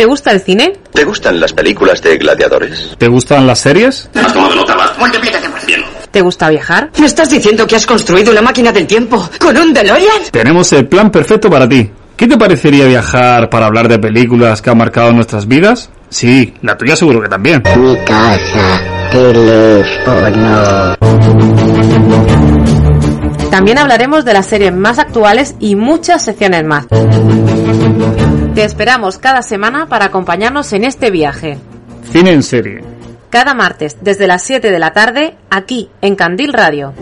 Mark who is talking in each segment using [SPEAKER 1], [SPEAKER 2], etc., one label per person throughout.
[SPEAKER 1] ¿Te gusta el cine?
[SPEAKER 2] ¿Te gustan las películas de gladiadores?
[SPEAKER 3] ¿Te gustan las series?
[SPEAKER 4] Has tomado nota, Bart. Multiplícate por 100.
[SPEAKER 1] ¿Te gusta viajar?
[SPEAKER 5] ¿Me estás diciendo que has construido una máquina del tiempo con un DeLorean?
[SPEAKER 3] Tenemos el plan perfecto para ti. ¿Qué te parecería viajar para hablar de películas que han marcado nuestras vidas? Sí, la tuya seguro que también.
[SPEAKER 6] Mi casa, teléfono.
[SPEAKER 1] También hablaremos de las series más actuales y muchas secciones más. Te esperamos cada semana para acompañarnos en este viaje.
[SPEAKER 3] Cine en serie.
[SPEAKER 1] Cada martes desde las 7 de la tarde aquí en Candil Radio.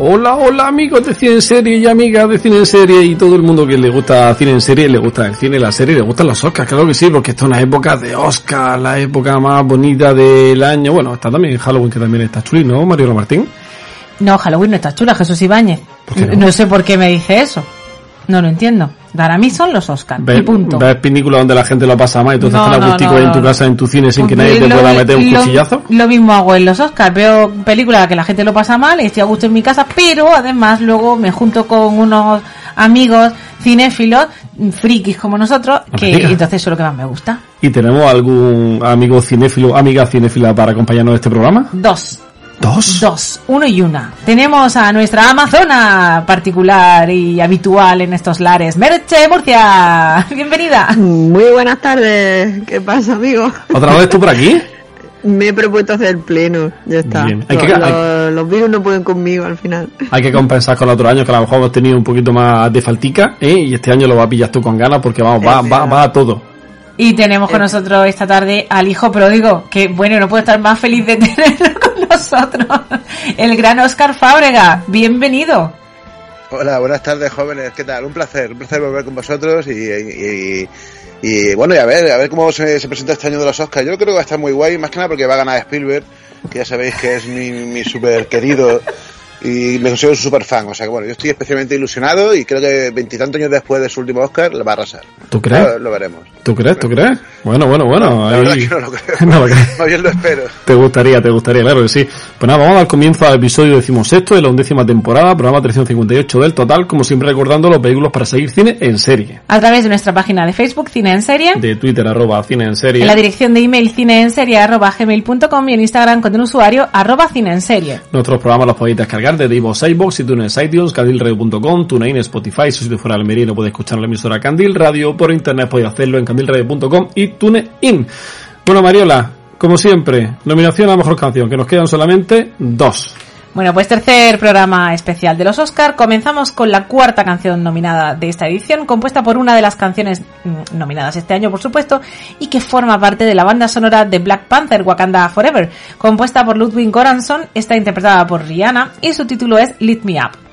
[SPEAKER 3] Hola, hola amigos de Cine en Serie y amigas de Cine en Serie y todo el mundo que le gusta Cine en Serie, le gusta el cine, la serie, le gustan los Oscars, claro que sí, porque esto es una época de Oscar, la época más bonita del año. Bueno, está también Halloween que también está chuli, ¿no, Mariano Martín?
[SPEAKER 7] No, Halloween no está chula, Jesús Ibáñez.
[SPEAKER 3] no?
[SPEAKER 7] No sé por qué me dice eso. No lo entiendo. Para mí son los Oscars.
[SPEAKER 3] ¿Ves,
[SPEAKER 7] Y punto.
[SPEAKER 3] ves películas donde la gente lo pasa mal y tú estás
[SPEAKER 7] no,
[SPEAKER 3] en tu casa, en tu cine, sin que nadie te
[SPEAKER 7] Lo-
[SPEAKER 3] pueda meter un
[SPEAKER 7] lo-
[SPEAKER 3] cuchillazo?
[SPEAKER 7] Lo mismo hago en los Oscars. Veo películas que la gente lo pasa mal y estoy a gusto en mi casa, pero además luego me junto con unos amigos cinéfilos, frikis como nosotros, que
[SPEAKER 3] Amiga.
[SPEAKER 7] entonces eso es lo que más me gusta.
[SPEAKER 3] ¿Y tenemos algún amigo cinéfilo, amiga cinéfila para acompañarnos en este programa?
[SPEAKER 7] Dos.
[SPEAKER 3] ¿Dos?
[SPEAKER 7] Dos, uno y una. Tenemos a nuestra Amazona particular y habitual en estos lares, Merche Murcia. Bienvenida.
[SPEAKER 8] Muy buenas tardes. ¿Qué pasa, amigo?
[SPEAKER 3] ¿Otra vez tú por aquí?
[SPEAKER 8] Me he propuesto hacer pleno. Ya está.
[SPEAKER 3] Bien. Hay
[SPEAKER 8] Los,
[SPEAKER 3] que-
[SPEAKER 8] los- los virus no pueden conmigo al final.
[SPEAKER 3] Hay que compensar con el otro año, que a lo mejor hemos tenido un poquito más de faltica, ¿eh? y este año lo va a pillar tú con ganas porque vamos, va, va, va a todo.
[SPEAKER 7] Y tenemos con nosotros esta tarde al hijo pródigo, que bueno, no puedo estar más feliz de tenerlo con nosotros. El gran Oscar Fábrega. Bienvenido.
[SPEAKER 9] Hola, buenas tardes jóvenes, ¿qué tal? Un placer, un placer volver con vosotros y, y, y, bueno, y a ver, a ver cómo se, se presenta este año de los Oscars. Yo creo que va a estar muy guay, más que nada porque va a ganar Spielberg, que ya sabéis que es mi, mi súper querido y me considero un súper fan. O sea que bueno, yo estoy especialmente ilusionado y creo que veintitantos años después de su último Oscar le va a arrasar.
[SPEAKER 3] ¿Tú crees?
[SPEAKER 9] Lo, lo veremos.
[SPEAKER 3] ¿Tú crees? ¿Tú crees? Bueno, bueno, bueno.
[SPEAKER 9] La
[SPEAKER 3] ahí-
[SPEAKER 9] verdad es que no lo creo.
[SPEAKER 3] No lo.
[SPEAKER 9] Más bien lo espero.
[SPEAKER 3] Te gustaría, te gustaría, claro que sí. Pues nada, vamos a dar comienzo al episodio decimosexto de la undécima temporada, programa 358 del total, como siempre recordando los vehículos para seguir cine en serie.
[SPEAKER 7] A través de nuestra página de Facebook, Cine en Serie.
[SPEAKER 3] De Twitter, arroba cine en serie.
[SPEAKER 7] En la dirección de email cineenserie.gmail.com y en Instagram con el usuario arroba cine en serie.
[SPEAKER 3] Nuestros programas los podéis descargar desde iVoox, iVoox, iTunes, iTunes, candilradio.com, TuneIn, Spotify. Si usted fuera al Almería no puede escuchar la emisora Candil Radio, por internet podéis hacerlo en candilradio.com y TuneIn. Bueno, Mariola, como siempre, nominación a la mejor canción, que nos quedan solamente dos.
[SPEAKER 7] Bueno, pues tercer programa especial de los Oscar. Comenzamos con la cuarta canción nominada de esta edición, compuesta por una de las canciones mm, nominadas este año, por supuesto, y que forma parte de la banda sonora de Black Panther Wakanda Forever, compuesta por Ludwig Göransson, está interpretada por Rihanna y su título es Lift Me Up.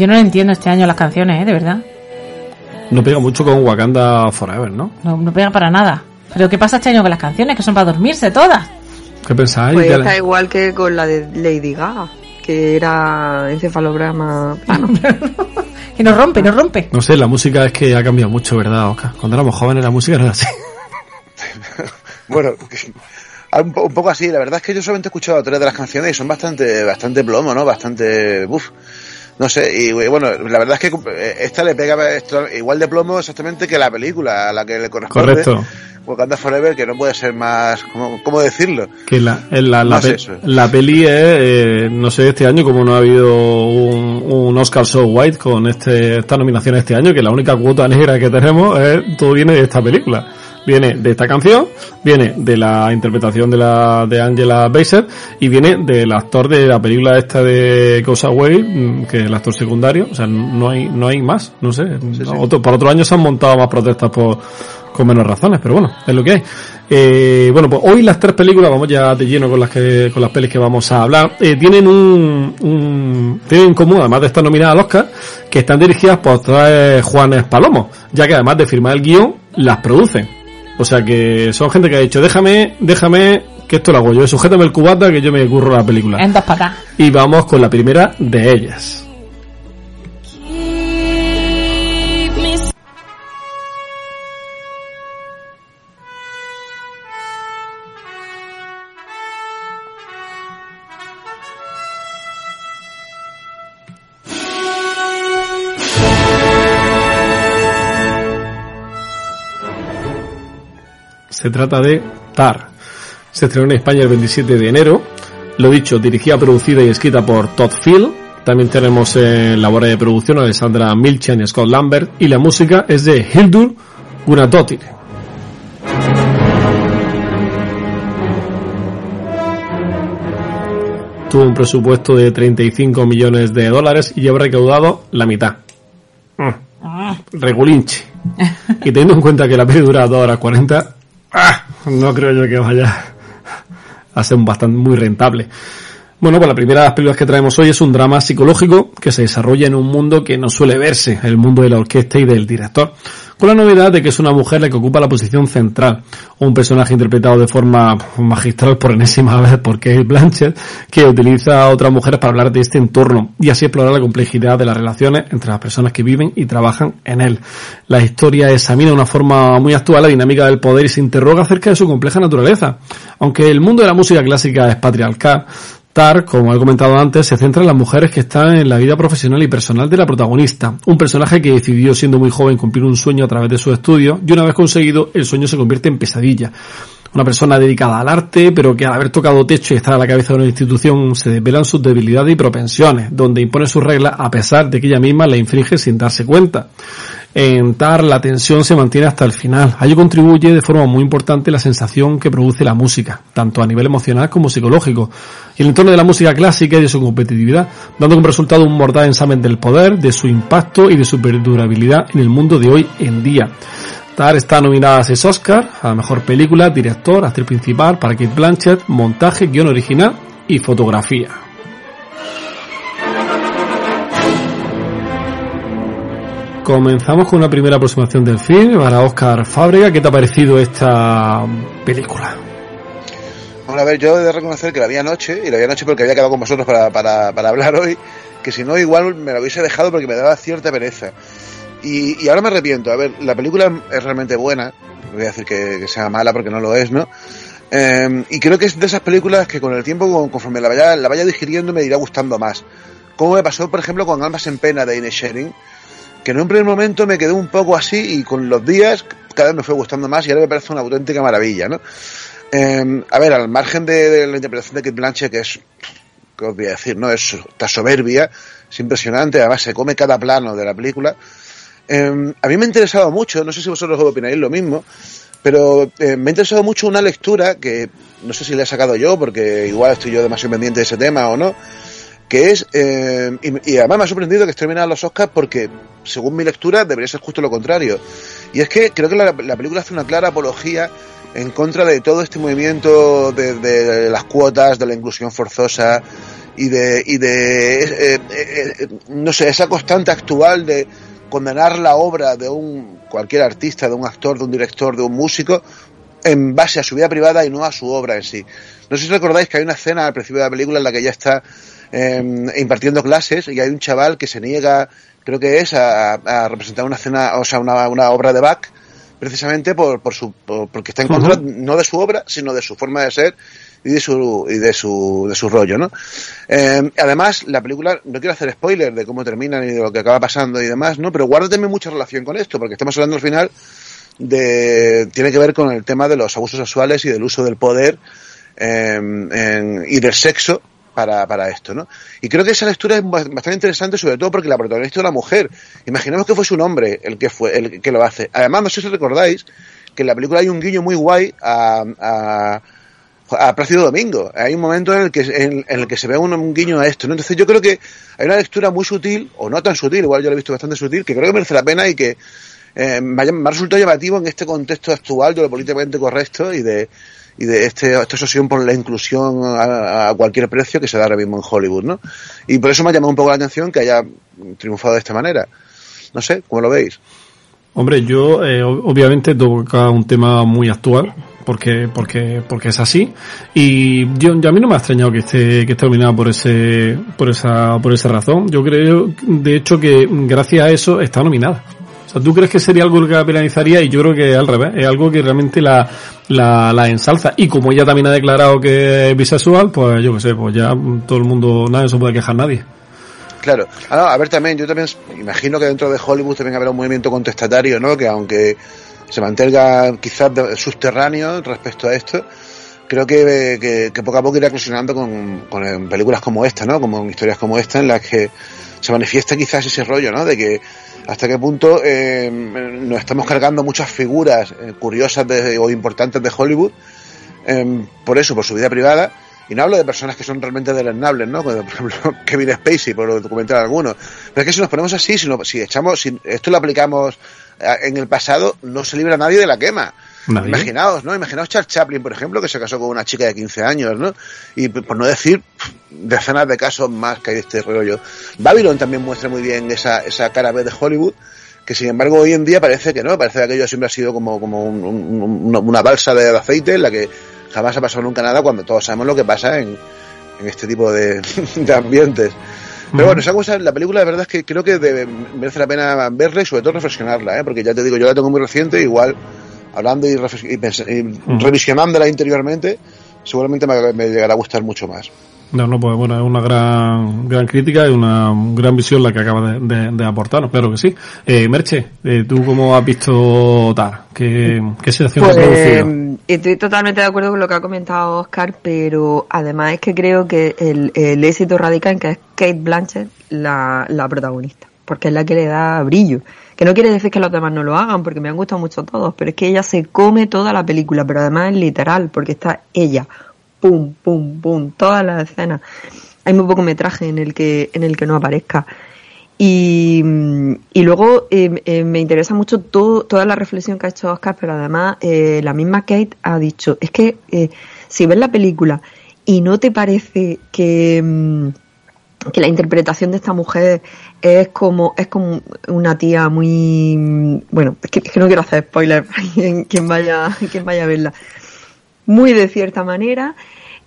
[SPEAKER 7] Yo no entiendo este año las canciones, ¿eh? De verdad.
[SPEAKER 3] No pega mucho con Wakanda Forever, ¿no?
[SPEAKER 7] No, no pega para nada. Pero ¿qué pasa este año con las canciones? Que son para dormirse todas.
[SPEAKER 3] ¿Qué pensáis?
[SPEAKER 8] Pues está igual que con la de Lady Gaga. que era encefalograma plano.
[SPEAKER 7] Y nos rompe, nos rompe.
[SPEAKER 3] No sé, la música es que ha cambiado mucho, ¿verdad, Oscar? Cuando éramos jóvenes la música no era así.
[SPEAKER 9] Bueno, un, po- un poco así. La verdad es que yo solamente he escuchado tres de las canciones y son bastante, bastante plomo, ¿no? Bastante, uff. No sé, y bueno, la verdad es que eh, esta le pega igual de plomo exactamente que la película a la que le corresponde.
[SPEAKER 3] Correcto.
[SPEAKER 9] Wakanda Forever, que no puede ser más, ¿cómo, cómo decirlo?
[SPEAKER 3] Que la, en la, la,
[SPEAKER 9] Más
[SPEAKER 3] pe-
[SPEAKER 9] eso.
[SPEAKER 3] la peli es, eh, no sé, este año como no ha habido un, un Oscar So White con este, esta nominación este año, que la única cuota negra que tenemos es, todo viene de esta película. Viene de esta canción, viene de la interpretación de la, de Angela Bassett y viene del actor de la película esta de Cosa Way, mm, que es el actor secundario, o sea, no hay, no hay más, no sé. Otro- por otro año se han montado más protestas por, con menos razones, pero bueno, es lo que hay. Eh, bueno, pues hoy las tres películas, vamos ya de lleno con las que, con las pelis que vamos a hablar, eh, tienen un, un, tienen en común, además de estar nominadas al Oscar, que están dirigidas por tres Juanes Palomo, ya que además de firmar el guion, las producen. O sea que son gente que ha dicho, déjame, déjame, que esto lo hago yo, sujétame el cubata que yo me curro la película.
[SPEAKER 7] En dos acá.
[SPEAKER 3] Y vamos con la primera de ellas. Se trata de Tar. Se estrenó en España el 27 de enero. Lo dicho, dirigida, producida y escrita por Todd Field. También tenemos en labor de producción a Alessandra Milchan y Scott Lambert. Y la música es de Hildur Guðnadóttir. Tuvo un presupuesto de 35 millones de dólares y habrá recaudado la mitad. Mm. Regulinche. Y teniendo en cuenta que la peli dura 2 horas 40, ¡ah! no creo yo que vaya a ser un bastante muy rentable. Bueno, pues la primera de las películas que traemos hoy es un drama psicológico que se desarrolla en un mundo que no suele verse, el mundo de la orquesta y del director, con la novedad de que es una mujer la que ocupa la posición central, un personaje interpretado de forma magistral por enésima vez por Kate Blanchett, que utiliza a otras mujeres para hablar de este entorno y así explorar la complejidad de las relaciones entre las personas que viven y trabajan en él. La historia examina de una forma muy actual la dinámica del poder y se interroga acerca de su compleja naturaleza. Aunque el mundo de la música clásica es patriarcal, Tar, como he comentado antes, se centra en las mujeres que están en la vida profesional y personal de la protagonista. Un personaje que decidió siendo muy joven cumplir un sueño a través de su estudio y una vez conseguido, el sueño se convierte en pesadilla. Una persona dedicada al arte, pero que al haber tocado techo y estar a la cabeza de una institución se desvelan sus debilidades y propensiones, donde impone sus reglas a pesar de que ella misma la infringe sin darse cuenta. En TAR la tensión se mantiene hasta el final. A ello contribuye de forma muy importante la sensación que produce la música, tanto a nivel emocional como psicológico, y el entorno de la música clásica y de su competitividad, dando como resultado un mordaz examen del poder, de su impacto y de su perdurabilidad en el mundo de hoy en día. TAR está nominada a seis Oscar, a mejor película, director, actriz principal, para Kate Blanchett, montaje, guion original y fotografía. Comenzamos con una primera aproximación del film para Oscar Fábrega. ¿Qué te ha parecido esta película?
[SPEAKER 9] Bueno, a ver, yo he de reconocer que la vi anoche, y la vi anoche porque había quedado con vosotros para, para, para hablar hoy, que si no, igual me la hubiese dejado porque me daba cierta pereza. Y, y ahora me arrepiento. A ver, la película es realmente buena, no voy a decir que, que sea mala porque no lo es, ¿no? Eh, y creo que es de esas películas que con el tiempo, con- conforme la vaya, la vaya digiriendo, me irá gustando más. Como me pasó, por ejemplo, con Almas en Pena de Ines Sharing, que en un primer momento me quedó un poco así y con los días cada vez me fue gustando más y ahora me parece una auténtica maravilla, ¿no? Eh, a ver, al margen de, la interpretación de Kate Blanchett, que es, ¿qué os voy a decir? No, es, está soberbia, es impresionante, además se come cada plano de la película. Eh, a mí me ha interesado mucho, no sé si vosotros opináis lo mismo, pero eh, me ha interesado mucho una lectura que no sé si la he sacado yo, porque igual estoy yo demasiado pendiente de ese tema o no, que es, eh, y, además me ha sorprendido que esté nominada a los Oscars porque, según mi lectura, debería ser justo lo contrario. Y es que creo que la, la película hace una clara apología en contra de todo este movimiento de, de las cuotas, de la inclusión forzosa y de, y de eh, eh, eh, no sé, esa constante actual de condenar la obra de un cualquier artista, de un actor, de un director, de un músico en base a su vida privada y no a su obra en sí. No sé si recordáis que hay una escena al principio de la película en la que ella está eh, impartiendo clases y hay un chaval que se niega, creo que es, a, a representar una escena, o sea, una, una obra de Bach, precisamente por, por su, por- porque está en contra no de su obra, sino de su forma de ser y de su, y de su, de su rollo, ¿no? Eh, además, la película, no quiero hacer spoiler de cómo termina ni de lo que acaba pasando y demás, ¿no? Pero guarda también mucha relación con esto, porque estamos hablando al final de, tiene que ver con el tema de los abusos sexuales y del uso del poder eh, en- y del sexo para, para esto, ¿no? Y creo que esa lectura es ba- bastante interesante, sobre todo porque la protagonista es una mujer. Imaginemos que fuese un hombre el que fue, el que lo hace. Además, no sé si recordáis que en la película hay un guiño muy guay a, a, a Plácido Domingo. Hay un momento en el que en, en el que se ve un, guiño a esto, ¿no? Entonces yo creo que hay una lectura muy sutil, o no tan sutil, igual yo lo he visto bastante sutil, que creo que merece la pena y que eh, me, ha, me ha resultado llamativo en este contexto actual de lo políticamente correcto y de y de este, esta obsesión por la inclusión a, cualquier precio que se da ahora mismo en Hollywood, ¿no? Y por eso me ha llamado un poco la atención que haya triunfado de esta manera. No sé, ¿cómo lo veis?
[SPEAKER 3] Hombre, yo eh, ob- obviamente toca un tema muy actual porque porque porque es así y yo, yo a mí no me ha extrañado que esté que esté nominada por ese por esa por esa razón. Yo creo de hecho que gracias a eso está nominada. O ¿tú crees que sería algo que la penalizaría? Y yo creo que al revés, es algo que realmente la, la, ensalza. Y como ella también ha declarado que es bisexual, pues yo qué sé, pues ya todo el mundo, nadie se puede quejar nadie.
[SPEAKER 9] Claro. Ah, a ver, también, yo también imagino que dentro de Hollywood también habrá un movimiento contestatario, ¿no? Que aunque se mantenga quizás subterráneo respecto a esto, creo que, que, poco a poco irá eclosionando con, con películas como esta, ¿no? Como en historias como esta, en las que se manifiesta quizás ese rollo, ¿no? De que hasta qué punto eh, nos estamos cargando muchas figuras eh, curiosas de- o importantes de Hollywood eh, por eso, por su vida privada. Y no hablo de personas que son realmente deleznables, ¿no? Como, por ejemplo, Kevin Spacey, por documentar algunos. Pero es que si nos ponemos así, si, no- si echamos, si esto lo aplicamos eh, en el pasado, no se libra nadie de la quema.
[SPEAKER 3] Nadie.
[SPEAKER 9] Imaginaos, ¿no? Imaginaos Charles Chaplin, por ejemplo, que se casó con una chica de 15 años, ¿no? Y por no decir decenas de casos más que hay de este rollo. Babylon también muestra muy bien esa, esa cara B de Hollywood, que sin embargo hoy en día parece que no, parece que aquello siempre ha sido como, como un- un- una, una balsa de aceite en la que jamás ha pasado nunca nada cuando todos sabemos lo que pasa en, en este tipo de, de ambientes. Pero bueno, esa cosa, la película, la verdad es que creo que debe- merece la pena verla y sobre todo reflexionarla, ¿eh? porque ya te digo, yo la tengo muy reciente, igual hablando y, y y revisionándola interiormente, seguramente me, me llegará a gustar mucho más.
[SPEAKER 3] No, no, pues bueno, es una gran, gran crítica y una gran visión la que acaba de, de, de aportarnos, claro que sí. Eh, Merche, eh, ¿tú cómo has visto tal? ¿Qué, qué sensación te ha producido?
[SPEAKER 8] Pues estoy totalmente de acuerdo con lo que ha comentado Oscar, pero además es que creo que el, el éxito radica en que es Kate Blanchett la, la protagonista, porque es la que le da brillo. Que no quiere decir que los demás no lo hagan, porque me han gustado mucho todos, pero es que ella se come toda la película, pero además es literal, porque está ella, pum, pum, pum, todas las escenas. Hay muy poco metraje en el que, en el que no aparezca. Y, mm, y luego eh, eh, me interesa mucho toda la reflexión que ha hecho Oscar, pero además eh, la misma Kate ha dicho, es que eh, si ves la película y no te parece que, mm, que la interpretación de esta mujer es como es como una tía muy bueno es que, es que no quiero hacer spoiler quien vaya quien vaya a verla. Muy de cierta manera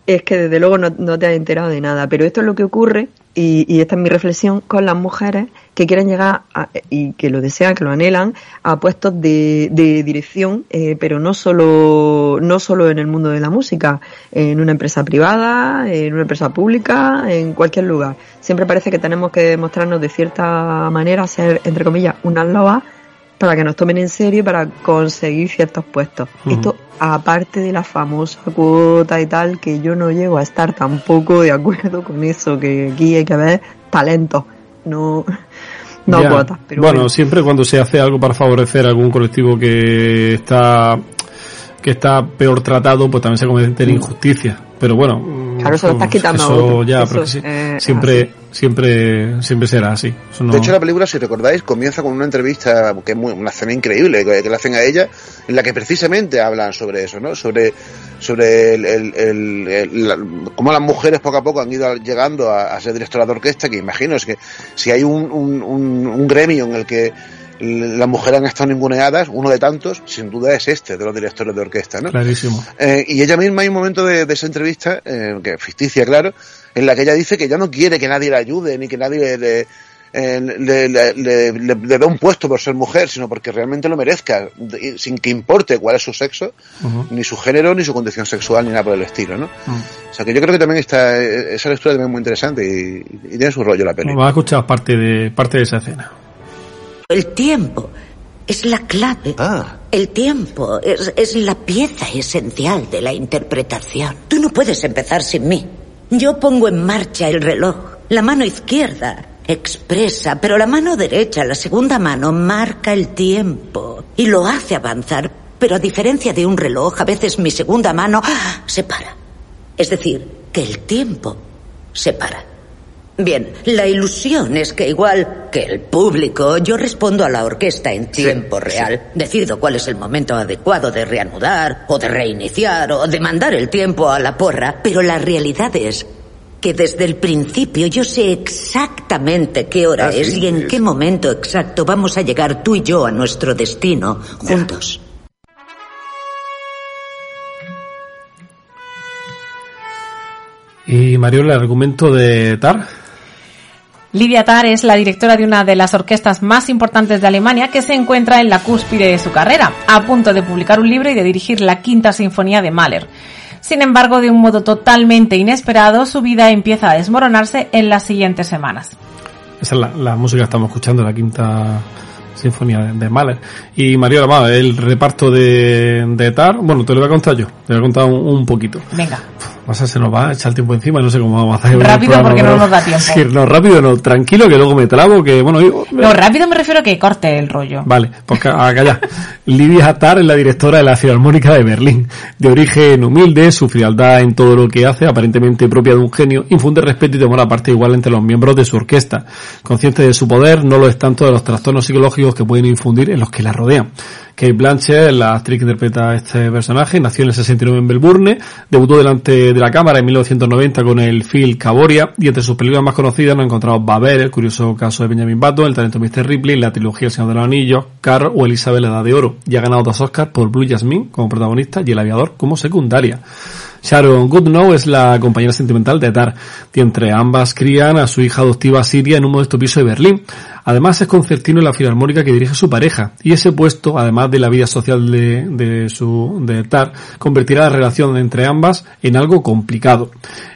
[SPEAKER 8] es que desde luego no, no te has enterado de nada pero esto es lo que ocurre y, y esta es mi reflexión con las mujeres que quieren llegar a- y que lo desean que lo anhelan a puestos de, de dirección eh, pero no solo no solo en el mundo de la música en una empresa privada en una empresa pública en cualquier lugar. Siempre parece que tenemos que mostrarnos de cierta manera ser entre comillas unas lobas para que nos tomen en serio y para conseguir ciertos puestos. Esto aparte de la famosa cuota y tal, que yo no llego a estar tampoco de acuerdo con eso, que aquí hay que ver talento, no, no
[SPEAKER 3] Ya.
[SPEAKER 8] cuotas. Pero
[SPEAKER 3] bueno,
[SPEAKER 8] bueno.
[SPEAKER 3] siempre cuando se hace algo para favorecer a algún colectivo que está que está peor tratado, pues también se cometen injusticias. Pero bueno,
[SPEAKER 8] Claro, se lo estás quitando a
[SPEAKER 3] eso ya,
[SPEAKER 8] Eso eh,
[SPEAKER 3] siempre, siempre, siempre será así. Eso no-
[SPEAKER 9] De hecho, la película, si recordáis, comienza con una entrevista que es muy, una escena increíble que, que le hacen a ella, en la que precisamente hablan sobre eso, ¿no? Sobre, sobre el, el, el- el- la- cómo las mujeres poco a poco han ido llegando a, a ser directoras de orquesta, que imagino es que si hay un, un, un, un gremio en el que las mujeres han estado ninguneadas, uno de tantos, sin duda es este, de los directores de orquesta, ¿no?
[SPEAKER 3] Clarísimo.
[SPEAKER 9] Eh, y ella misma hay un momento de, de esa entrevista, eh, que es ficticia, claro, en la que ella dice que ya no quiere que nadie la ayude, ni que nadie le, eh, le, le, le, le, le dé un puesto por ser mujer, sino porque realmente lo merezca, sin que importe cuál es su sexo, ni su género, ni su condición sexual, ni nada por el estilo, ¿no? O sea que yo creo que también está, eh, esa lectura también es muy interesante y, y tiene su rollo la peli.
[SPEAKER 3] Vamos a escuchar parte de, parte de esa escena.
[SPEAKER 6] El tiempo es la clave. El tiempo es, es la pieza esencial de la interpretación. Tú no puedes empezar sin mí. Yo pongo en marcha el reloj. La mano izquierda expresa, pero la mano derecha, la segunda mano, marca el tiempo y lo hace avanzar. Pero a diferencia de un reloj, a veces mi segunda mano ¡ah! se para. Es decir, que el tiempo se para. Bien, la ilusión es que igual que el público, yo respondo a la orquesta en tiempo real. Decido cuál es el momento adecuado de reanudar, o de reiniciar, o de mandar el tiempo a la porra, pero la realidad es que desde el principio yo sé exactamente qué hora
[SPEAKER 10] Ah, sí,
[SPEAKER 6] es y en qué momento exacto vamos a llegar tú y yo a nuestro destino juntos.
[SPEAKER 3] Y Mario, el argumento de Tar.
[SPEAKER 7] Lidia Tar es la directora de una de las orquestas más importantes de Alemania que se encuentra en la cúspide de su carrera, a punto de publicar un libro y de dirigir la quinta sinfonía de Mahler. Sin embargo, de un modo totalmente inesperado, su vida empieza a desmoronarse en las siguientes semanas.
[SPEAKER 3] Esa es la, la música que estamos escuchando, la quinta sinfonía de, de Mahler. Y Mario, va, el reparto de, de Tar, bueno, te lo voy a contar yo, te voy a contar un, un poquito.
[SPEAKER 7] Venga.
[SPEAKER 3] Pasa, se nos va a echar el tiempo encima, no sé cómo vamos a hacer.
[SPEAKER 7] Rápido porque no nos da tiempo.
[SPEAKER 3] Sí, no, rápido no, tranquilo que luego me trabo, que bueno, yo-
[SPEAKER 7] No, rápido me refiero a que corte el rollo.
[SPEAKER 3] Vale, pues ca- a callar. Lidia Atar es la directora de la Filarmónica de Berlín. De origen humilde, su frialdad en todo lo que hace, aparentemente propia de un genio, infunde respeto y temor a parte igual entre los miembros de su orquesta. Consciente de su poder, no lo es tanto de los trastornos psicológicos que pueden infundir en los que la rodean. Kate Blanchett, la actriz que interpreta a este personaje, nació en el 69 en Melbourne, debutó delante de la cámara en 1990 con el film Caboria y entre sus películas más conocidas nos encontramos Babel, el curioso caso de Benjamin Button, el talento Mr. Ripley, la trilogía El Señor de los Anillos, Carl o Elizabeth la Edad de Oro. Y ha ganado dos Oscars por Blue Jasmine como protagonista y El Aviador como secundaria. Sharon Goodnow es la compañera sentimental de Tar, y entre ambas crían a su hija adoptiva Siria en un modesto piso de Berlín. Además es concertino en la filarmónica que dirige su pareja, y ese puesto, además de la vida social de, de su, de Tar, convertirá la relación entre ambas en algo complicado.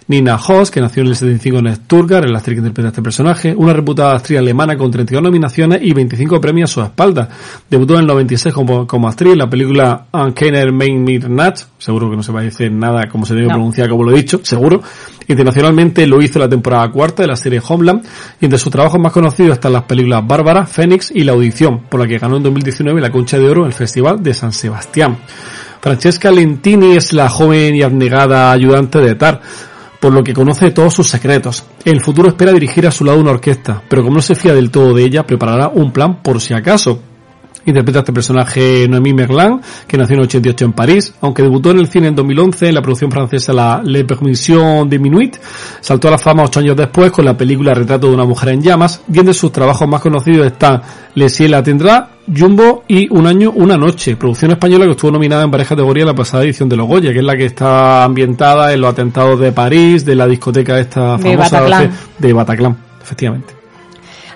[SPEAKER 3] Nina Hoss, que nació en el 75 en Stuttgart, es la actriz que interpreta este personaje, una reputada actriz alemana con 32 nominaciones y 25 premios a su espalda. Debutó en el 96 como, como actriz en la película Uncanny Main Midnight, seguro que no se va a decir nada como se debe
[SPEAKER 7] No.
[SPEAKER 3] pronunciar como lo he dicho, seguro. Internacionalmente lo hizo la temporada cuarta de la serie Homeland y entre sus trabajos más conocidos están las películas Bárbara, Fénix y La Audición, por la que ganó en 2019 la Concha de Oro en el Festival de San Sebastián. Francesca Lentini es la joven y abnegada ayudante de Tar, por lo que conoce todos sus secretos. En el futuro espera dirigir a su lado una orquesta, pero como no se fía del todo de ella, preparará un plan por si acaso. Interpreta a este personaje Noémie Merlan, que nació en el 88 en París, aunque debutó en el cine en 2011 en la producción francesa La Le Permission de Minuit, saltó a la fama ocho años después con la película Retrato de una mujer en llamas, y entre sus trabajos más conocidos están Le Ciel la tendrá, Jumbo y Un año, una noche, producción española que estuvo nominada en varias categorías en la pasada edición de Los Goya, que es la que está ambientada en los atentados de París, de la discoteca esta
[SPEAKER 7] De
[SPEAKER 3] famosa
[SPEAKER 7] Bataclan.
[SPEAKER 3] de Bataclan, efectivamente.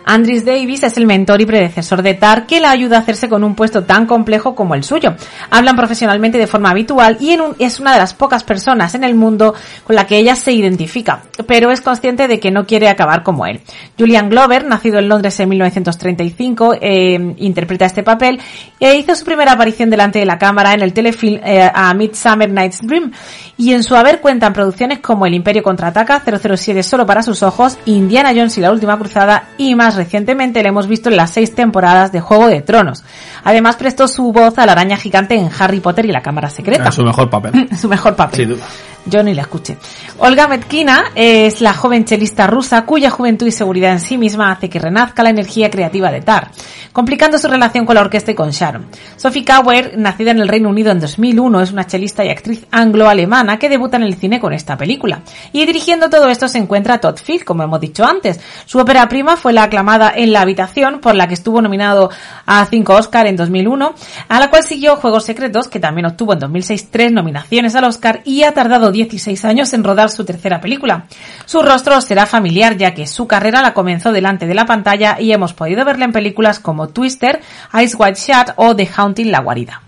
[SPEAKER 7] Andris Davis es el mentor y predecesor de Tar que la ayuda a hacerse con un puesto tan complejo como el suyo. Hablan profesionalmente de forma habitual y en un- es una de las pocas personas en el mundo con la que ella se identifica, pero es consciente de que no quiere acabar como él. Julian Glover, nacido en Londres en 1935, eh, interpreta este papel e hizo su primera aparición delante de la cámara en el telefilm eh, A Midsummer Night's Dream y en su haber cuentan producciones como El Imperio Contraataca, 007 solo para sus ojos, Indiana Jones y la Última Cruzada y más recientemente le hemos visto en las seis temporadas de Juego de Tronos. Además prestó su voz a la araña gigante en Harry Potter y la Cámara Secreta.
[SPEAKER 3] Es su mejor papel.
[SPEAKER 7] su mejor papel.
[SPEAKER 3] Sin duda.
[SPEAKER 7] Yo ni la escuché. Olga Metkina es la joven chelista rusa cuya juventud y seguridad en sí misma hace que renazca la energía creativa de Tar, complicando su relación con la orquesta y con Sharon. Sophie Kauer, nacida en el Reino Unido en 2001, es una chelista y actriz anglo-alemana que debuta en el cine con esta película. Y dirigiendo todo esto se encuentra Todd Field, como hemos dicho antes. Su ópera prima fue la aclamada aclamada En la habitación, por la que estuvo nominado a cinco Oscar en 2001, a la cual siguió Juegos Secretos, que también obtuvo en 2006 tres nominaciones al Oscar y ha tardado 16 años en rodar su tercera película. Su rostro será familiar ya que su carrera la comenzó delante de la pantalla y hemos podido verla en películas como Twister, Ice White Shut o The Haunting La Guarida.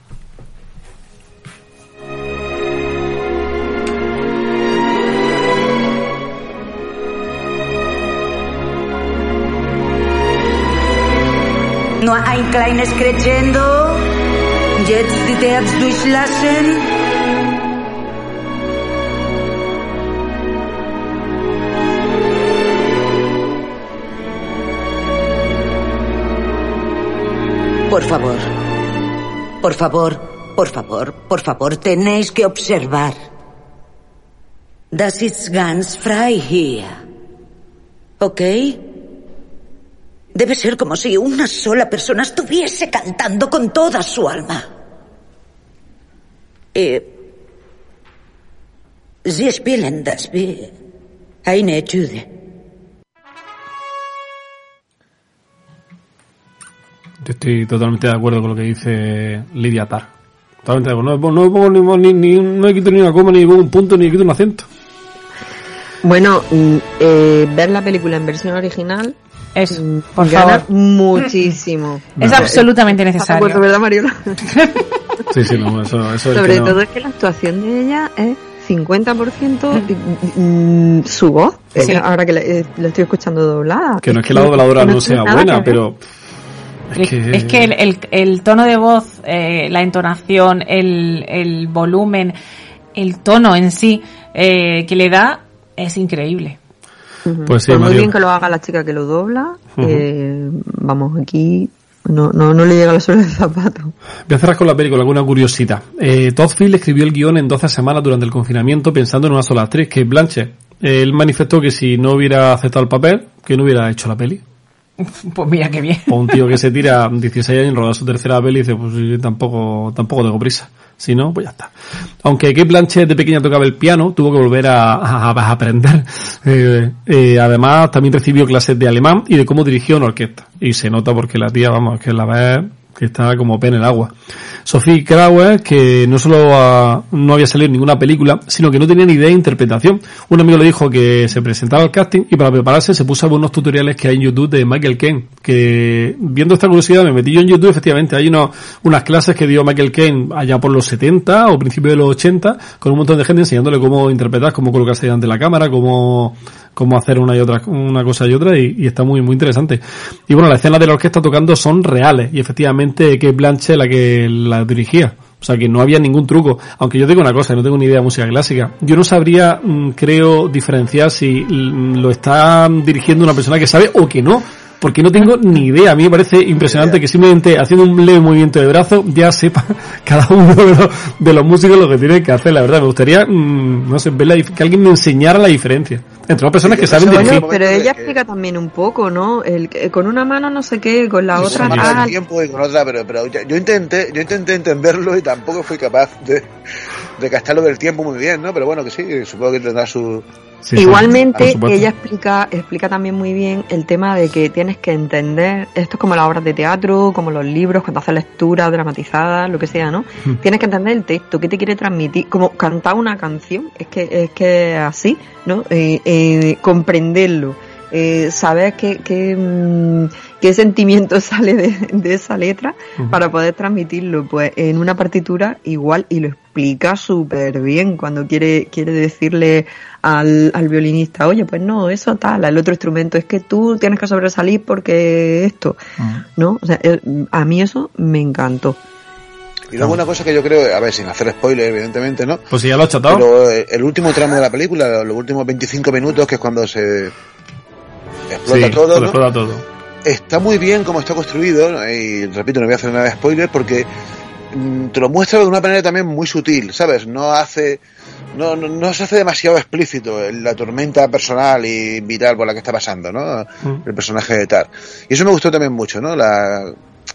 [SPEAKER 6] Nur ein kleines Crescendo. Jetzt die Herz durchlassen. Por favor. Por favor, por favor, por favor, tenéis que observar. Das ist ganz frei hier. ¿Ok? Debe ser como si una sola persona estuviese cantando con toda su alma. Eh, Sie spielen das wie eine Etüde.
[SPEAKER 3] Yo estoy totalmente de acuerdo con lo que dice Lidia Tar. Totalmente de acuerdo. No, no pongo ni, ni, ni, no he quito ni una coma, ni un punto, ni he quito un acento.
[SPEAKER 8] Bueno, mm, eh, ver la película en versión original
[SPEAKER 7] es,
[SPEAKER 8] por
[SPEAKER 7] favor.
[SPEAKER 8] muchísimo.
[SPEAKER 7] Es absolutamente necesario.
[SPEAKER 8] ¿Estás de acuerdo, verdad, Mariola?
[SPEAKER 3] Sí, sí, no, eso, eso es
[SPEAKER 8] Sobre
[SPEAKER 3] que
[SPEAKER 8] todo es que la actuación de ella es 50% y- mm, su voz.
[SPEAKER 7] Sí.
[SPEAKER 8] Ahora que la, eh, estoy escuchando doblada.
[SPEAKER 3] Que no es que la dobladora no sea buena, pero
[SPEAKER 7] Es que, es que el, el- el tono de voz, eh, la entonación, el, el volumen, el tono en sí eh, que le da es increíble.
[SPEAKER 3] Pues sí,
[SPEAKER 8] Por muy bien que lo haga la chica que lo dobla,
[SPEAKER 3] Ujú.
[SPEAKER 8] eh, vamos, aquí no, no, no le llega la suela del zapato.
[SPEAKER 3] Voy a cerrar con la película, alguna curiosidad. Eh, Todd Field escribió el guion en 12 semanas durante el confinamiento pensando en una sola actriz, que es Blanche. Él manifestó que si no hubiera aceptado el papel, que no hubiera hecho la peli.
[SPEAKER 7] Pues mira qué bien.
[SPEAKER 3] O un tío que se tira 16 años en rodar su tercera peli y dice, pues tampoco, tampoco tengo prisa. Si no, pues ya está. Aunque Kate Blanchett de pequeña tocaba el piano, tuvo que volver a aprender. Eh, eh, además, también recibió clases de alemán y de cómo dirigió una orquesta. Y se nota porque la tía, vamos, que la ves que está como pez en el agua. Sophie Crauer, que no solo no había salido ninguna película, sino que no tenía ni idea de interpretación. Un amigo le dijo que se presentaba al casting y para prepararse se puso a ver unos tutoriales que hay en YouTube de Michael Caine, que viendo esta curiosidad me metí yo en YouTube, efectivamente, hay unos, unas clases que dio Michael Caine allá por los 70 o principios de los 80, con un montón de gente enseñándole cómo interpretar, cómo colocarse delante de la cámara, cómo, cómo hacer una y otra, una cosa y otra, y, y está muy, muy interesante. Y bueno, las escenas de la orquesta tocando son reales, y efectivamente que Blanche la que la dirigía. O sea que no había ningún truco. Aunque yo digo una cosa, no tengo ni idea de música clásica. Yo no sabría, mm, creo, diferenciar si mm, lo está dirigiendo una persona que sabe o que no. Porque no tengo ni idea. A mí me parece impresionante que simplemente haciendo un leve movimiento de brazo ya sepa cada uno de los, de los músicos lo que tiene que hacer. La verdad, me gustaría, mm, no sé, ver la que alguien me enseñara la diferencia. Entre las personas que saben
[SPEAKER 8] Bueno,
[SPEAKER 3] dirigir.
[SPEAKER 8] pero ella explica también un poco, ¿no? El, que con una mano no sé qué, con la otra
[SPEAKER 9] Con
[SPEAKER 8] tal.
[SPEAKER 9] tiempo y con otra, pero, pero yo intenté, yo intenté entenderlo y tampoco fui capaz de, de gastarlo del tiempo muy bien, ¿no? Pero bueno, que sí, supongo que tendrá su...
[SPEAKER 3] Sí,
[SPEAKER 8] Igualmente, ella explica, explica también muy bien el tema de que tienes que entender, esto es como las obras de teatro, como los libros, cuando haces lecturas dramatizadas, lo que sea, ¿no?
[SPEAKER 3] Hmm.
[SPEAKER 8] Tienes que entender el texto, qué te quiere transmitir, como cantar una canción, es que es que así, ¿no? Eh, eh, comprenderlo, eh, saber qué, qué, mm, qué sentimiento sale de, de esa letra para poder transmitirlo, pues en una partitura igual y lo explica súper bien cuando quiere, quiere decirle al, al violinista, oye, pues no, eso tal, al otro instrumento, es que tú tienes que sobresalir porque esto, ¿no? O sea, a mí eso me encantó.
[SPEAKER 9] Y luego una cosa que yo creo, a ver, sin hacer spoiler, evidentemente, ¿no?
[SPEAKER 3] Pues si ya lo has chatado.
[SPEAKER 9] Pero eh, el último tramo de la película, los últimos 25 minutos, que es cuando se explota
[SPEAKER 3] Sí,
[SPEAKER 9] todo,
[SPEAKER 3] explota todo.
[SPEAKER 9] Está muy bien como está construido, y repito, no voy a hacer nada de spoiler porque mm, te lo muestra de una manera también muy sutil, ¿sabes? No hace, no, no, no se hace demasiado explícito la tormenta personal y vital por la que está pasando, ¿no?
[SPEAKER 3] Mm.
[SPEAKER 9] El personaje de Tar. Y eso me gustó también mucho, ¿no? La,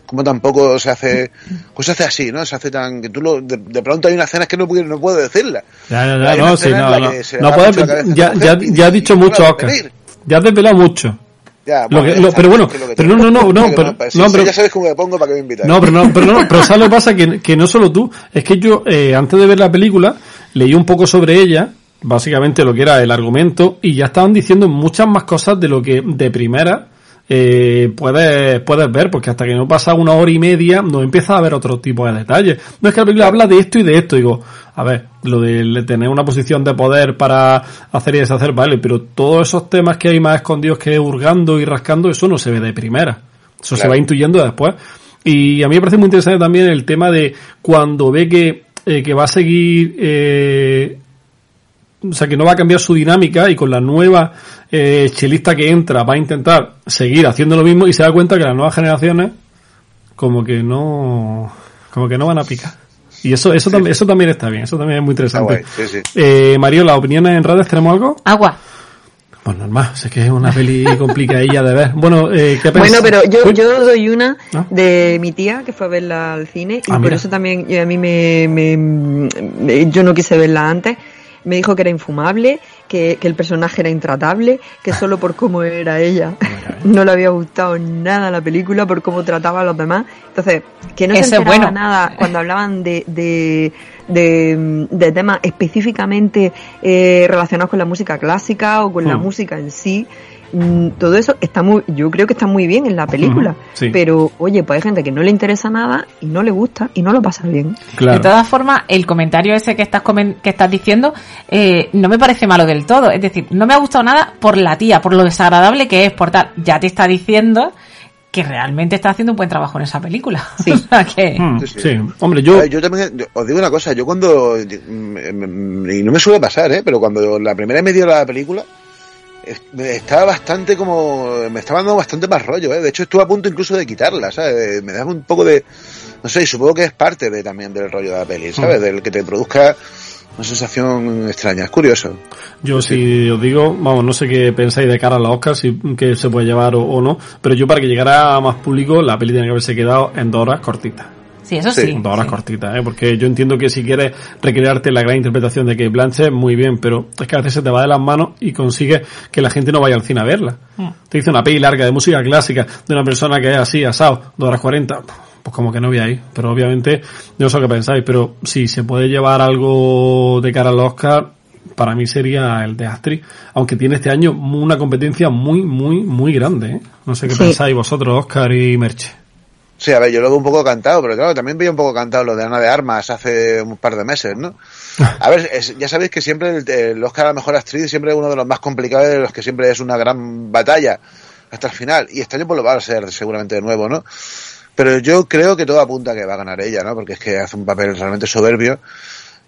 [SPEAKER 9] como tampoco se hace, pues se hace así, ¿no? Se hace tan, que tú lo, de, de pronto hay una escena que no, puedo- no puedo decirla.
[SPEAKER 3] Ya, ya, ya, no, sí, no, no. No puedes, ya,
[SPEAKER 9] dice,
[SPEAKER 3] dicho
[SPEAKER 9] "No la
[SPEAKER 3] mucho, Oscar.
[SPEAKER 9] pedir".
[SPEAKER 3] Ya has desvelado mucho.
[SPEAKER 9] Ya,
[SPEAKER 3] Lo que- lo- pero bueno, pero no, no, no, no, pero- no, pero-
[SPEAKER 9] ya sabes cómo me pongo para que me invitas.
[SPEAKER 3] No, pero no, pero no, pero ¿sabes lo que pasa? Que, que no solo tú, es que yo, eh, antes de ver la película, leí un poco sobre ella, básicamente lo que era el argumento, y ya estaban diciendo muchas más cosas de lo que de primera eh, puedes, puedes ver, porque hasta que no pasa una hora y media, no empiezas a ver otro tipo de detalles. No es que la película habla de esto y de esto, digo, a ver, lo de tener una posición de poder para hacer y deshacer, vale, pero todos esos temas que hay más escondidos que hurgando y rascando, eso no se ve de primera. Eso se va intuyendo después. Y a mí me parece muy interesante también el tema de cuando ve que, eh, que va a seguir, eh, o sea, que no va a cambiar su dinámica y con la nueva eh, chelista que entra va a intentar seguir haciendo lo mismo y se da cuenta que las nuevas generaciones como que no, como que no van a picar. Y eso, eso, también, eso también está bien, eso también es muy interesante.
[SPEAKER 9] guay, sí, sí.
[SPEAKER 3] Eh, Mario, ¿las opiniones en redes tenemos algo?
[SPEAKER 7] Agua.
[SPEAKER 3] Pues normal, sé que es una peli complicadilla de ver. Bueno, eh, ¿qué
[SPEAKER 8] Bueno, pero yo,
[SPEAKER 3] Uy,
[SPEAKER 8] yo doy una
[SPEAKER 3] ¿Ah?
[SPEAKER 8] de mi tía que fue a verla al cine y
[SPEAKER 3] Ah,
[SPEAKER 8] por
[SPEAKER 3] mira.
[SPEAKER 8] eso también y a mí me, me- me- yo no quise verla antes. Me dijo que era infumable, que, que el personaje era intratable, que solo por cómo era ella no le había gustado nada la película, por cómo trataba a los demás. Entonces, que no
[SPEAKER 7] Eso
[SPEAKER 8] se enteraba
[SPEAKER 7] bueno.
[SPEAKER 8] nada cuando hablaban de, de, de, de temas específicamente eh, relacionados con la música clásica o con la
[SPEAKER 3] Hmm.
[SPEAKER 8] música en sí. Mm, Todo eso está muy, yo creo que está muy bien en la película,
[SPEAKER 3] sí.
[SPEAKER 8] pero oye, pues hay gente que no le interesa nada y no le gusta y no lo pasa bien.
[SPEAKER 3] claro.
[SPEAKER 7] De todas formas, el comentario ese que estás que estás diciendo eh, no me parece malo del todo. Es decir, no me ha gustado nada por la tía, por lo desagradable que es, por tal. Ya te está diciendo que realmente está haciendo un buen trabajo en esa película.
[SPEAKER 8] Sí.
[SPEAKER 7] O sea que...
[SPEAKER 9] Sí, sí.
[SPEAKER 3] sí. hombre, yo,
[SPEAKER 9] yo también yo- os digo una cosa, yo cuando mm, mm, y no me suele pasar, ¿eh? pero cuando la primera vez me dio la película estaba bastante como me estaba dando bastante más rollo, ¿eh? de hecho estuve a punto incluso de quitarla, ¿sabes? Me daba un poco de no sé, y supongo que es parte de también del rollo de la peli, ¿sabes?
[SPEAKER 3] Mm.
[SPEAKER 9] Del que te produzca una sensación extraña, es curioso.
[SPEAKER 3] Yo si os digo, vamos, no sé qué pensáis de cara a los Oscars, si que se puede llevar o, o no, pero yo para que llegara a más público, la peli tiene que haberse quedado en dos horas cortitas.
[SPEAKER 7] Sí, eso
[SPEAKER 9] Sí,
[SPEAKER 7] sí.
[SPEAKER 3] En dos horas
[SPEAKER 7] sí.
[SPEAKER 3] cortitas, ¿eh? porque yo entiendo que si quieres recrearte la gran interpretación de Kate Blanchett, muy bien, pero es que a veces se te va de las manos y consigues que la gente no vaya al cine a verla.
[SPEAKER 7] Mm.
[SPEAKER 3] Te dice una peli larga de música clásica de una persona que es así, asado, dos horas cuarenta, pues como que no voy ahí. Pero obviamente, yo no sé qué pensáis, pero si se puede llevar algo de cara al Oscar, para mí sería el de Astrid, aunque tiene este año una competencia muy, muy, muy grande. ¿eh? No sé qué
[SPEAKER 8] Sí.
[SPEAKER 3] pensáis vosotros, Oscar y Merche.
[SPEAKER 9] Sí, a ver, yo lo veo un poco cantado, pero claro, también veía un poco cantado lo de Ana de Armas hace un par de meses, ¿no? A ver, es- ya sabéis que siempre el, el Oscar a la mejor actriz siempre es uno de los más complicados, de los que siempre es una gran batalla hasta el final. Y este año pues lo va a ser seguramente de nuevo, ¿no? Pero yo creo que todo apunta a que va a ganar ella, ¿no? Porque es que hace un papel realmente soberbio.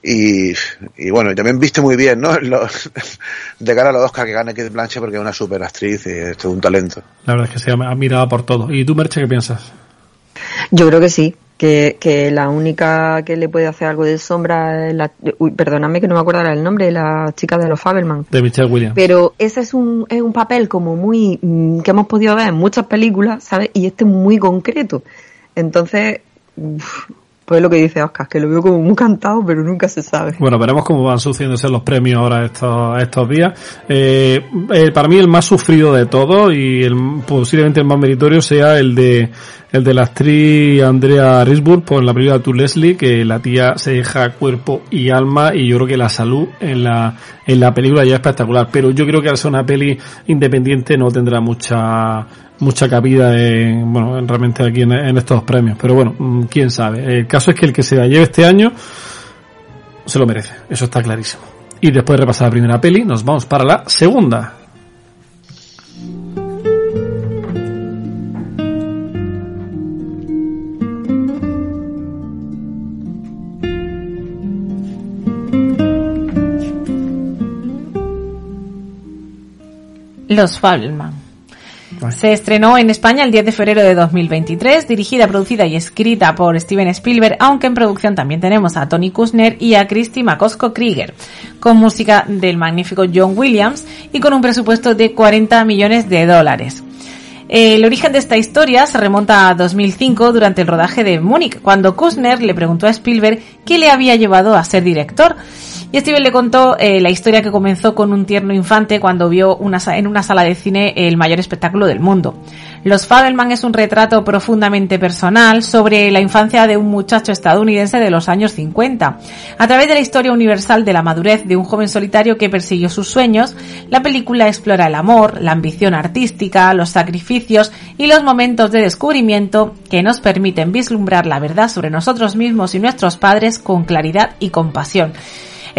[SPEAKER 9] Y, y bueno, también viste muy bien, ¿no? Los- de cara a los Oscar que gane Kate Blanchett porque es una super actriz y es todo un talento.
[SPEAKER 3] La verdad es que se ha mirado por todo. ¿Y tú, Merche, qué piensas?
[SPEAKER 8] Yo creo que sí, que, que la única que le puede hacer algo de sombra es la, uy, perdóname que no me acuerdo el nombre, la chica de los Fabelman.
[SPEAKER 3] De Michelle Williams.
[SPEAKER 8] Pero ese es un, es un papel como muy, mm, que hemos podido ver en muchas películas, ¿sabes? Y este es muy concreto. Entonces, uf, pues lo que dice Oscar, que lo veo como muy cantado, pero nunca se sabe.
[SPEAKER 3] Bueno, veremos cómo van sucediéndose los premios ahora estos, estos días. Eh, eh, para mí el más sufrido de todos y el, posiblemente el más meritorio sea el de el de la actriz Andrea Risburg por la película To Leslie, que la tía se deja cuerpo y alma y yo creo que la salud en la, en la película ya es espectacular. Pero yo creo que al ser una peli independiente no tendrá mucha mucha cabida en, bueno, en- realmente aquí en, en estos premios. Pero bueno, mm, quién sabe. El caso es que el que se la lleve este año se lo merece, eso está clarísimo. Y después de repasar la primera peli, nos vamos para la segunda.
[SPEAKER 7] Los Fabelman. Se estrenó en España el 10 de febrero de 2023, dirigida, producida y escrita por Steven Spielberg, aunque en producción también tenemos a Tony Kushner y a Christy Makosko Krieger, con música del magnífico John Williams y con un presupuesto de 40 millones de dólares. El origen de esta historia se remonta a 2005 durante el rodaje de Múnich, cuando Kushner le preguntó a Spielberg qué le había llevado a ser director. Y Steven le contó eh, la historia que comenzó con un tierno infante cuando vio una, en una sala de cine el mayor espectáculo del mundo. Los Fabelman es un retrato profundamente personal sobre la infancia de un muchacho estadounidense de los años 50. A través de la historia universal de la madurez de un joven solitario que persiguió sus sueños, la película explora el amor, la ambición artística, los sacrificios y los momentos de descubrimiento que nos permiten vislumbrar la verdad sobre nosotros mismos y nuestros padres con claridad y compasión.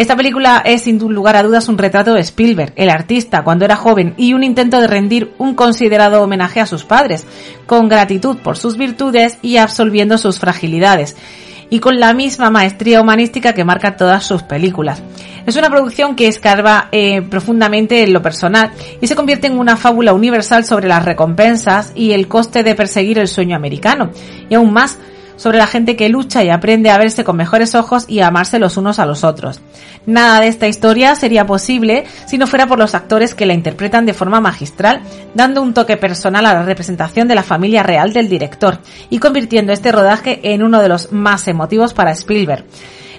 [SPEAKER 7] Esta película es sin lugar a dudas un retrato de Spielberg, el artista cuando era joven, y un intento de rendir un considerado homenaje a sus padres, con gratitud por sus virtudes y absolviendo sus fragilidades y con la misma maestría humanística que marca todas sus películas. Es una producción que escarba eh, profundamente en lo personal y se convierte en una fábula universal sobre las recompensas y el coste de perseguir el sueño americano, y aún más sobre la gente que lucha y aprende a verse con mejores ojos y a amarse los unos a los otros. Nada de esta historia sería posible si no fuera por los actores que la interpretan de forma magistral, dando un toque personal a la representación de la familia real del director y convirtiendo este rodaje en uno de los más emotivos para Spielberg.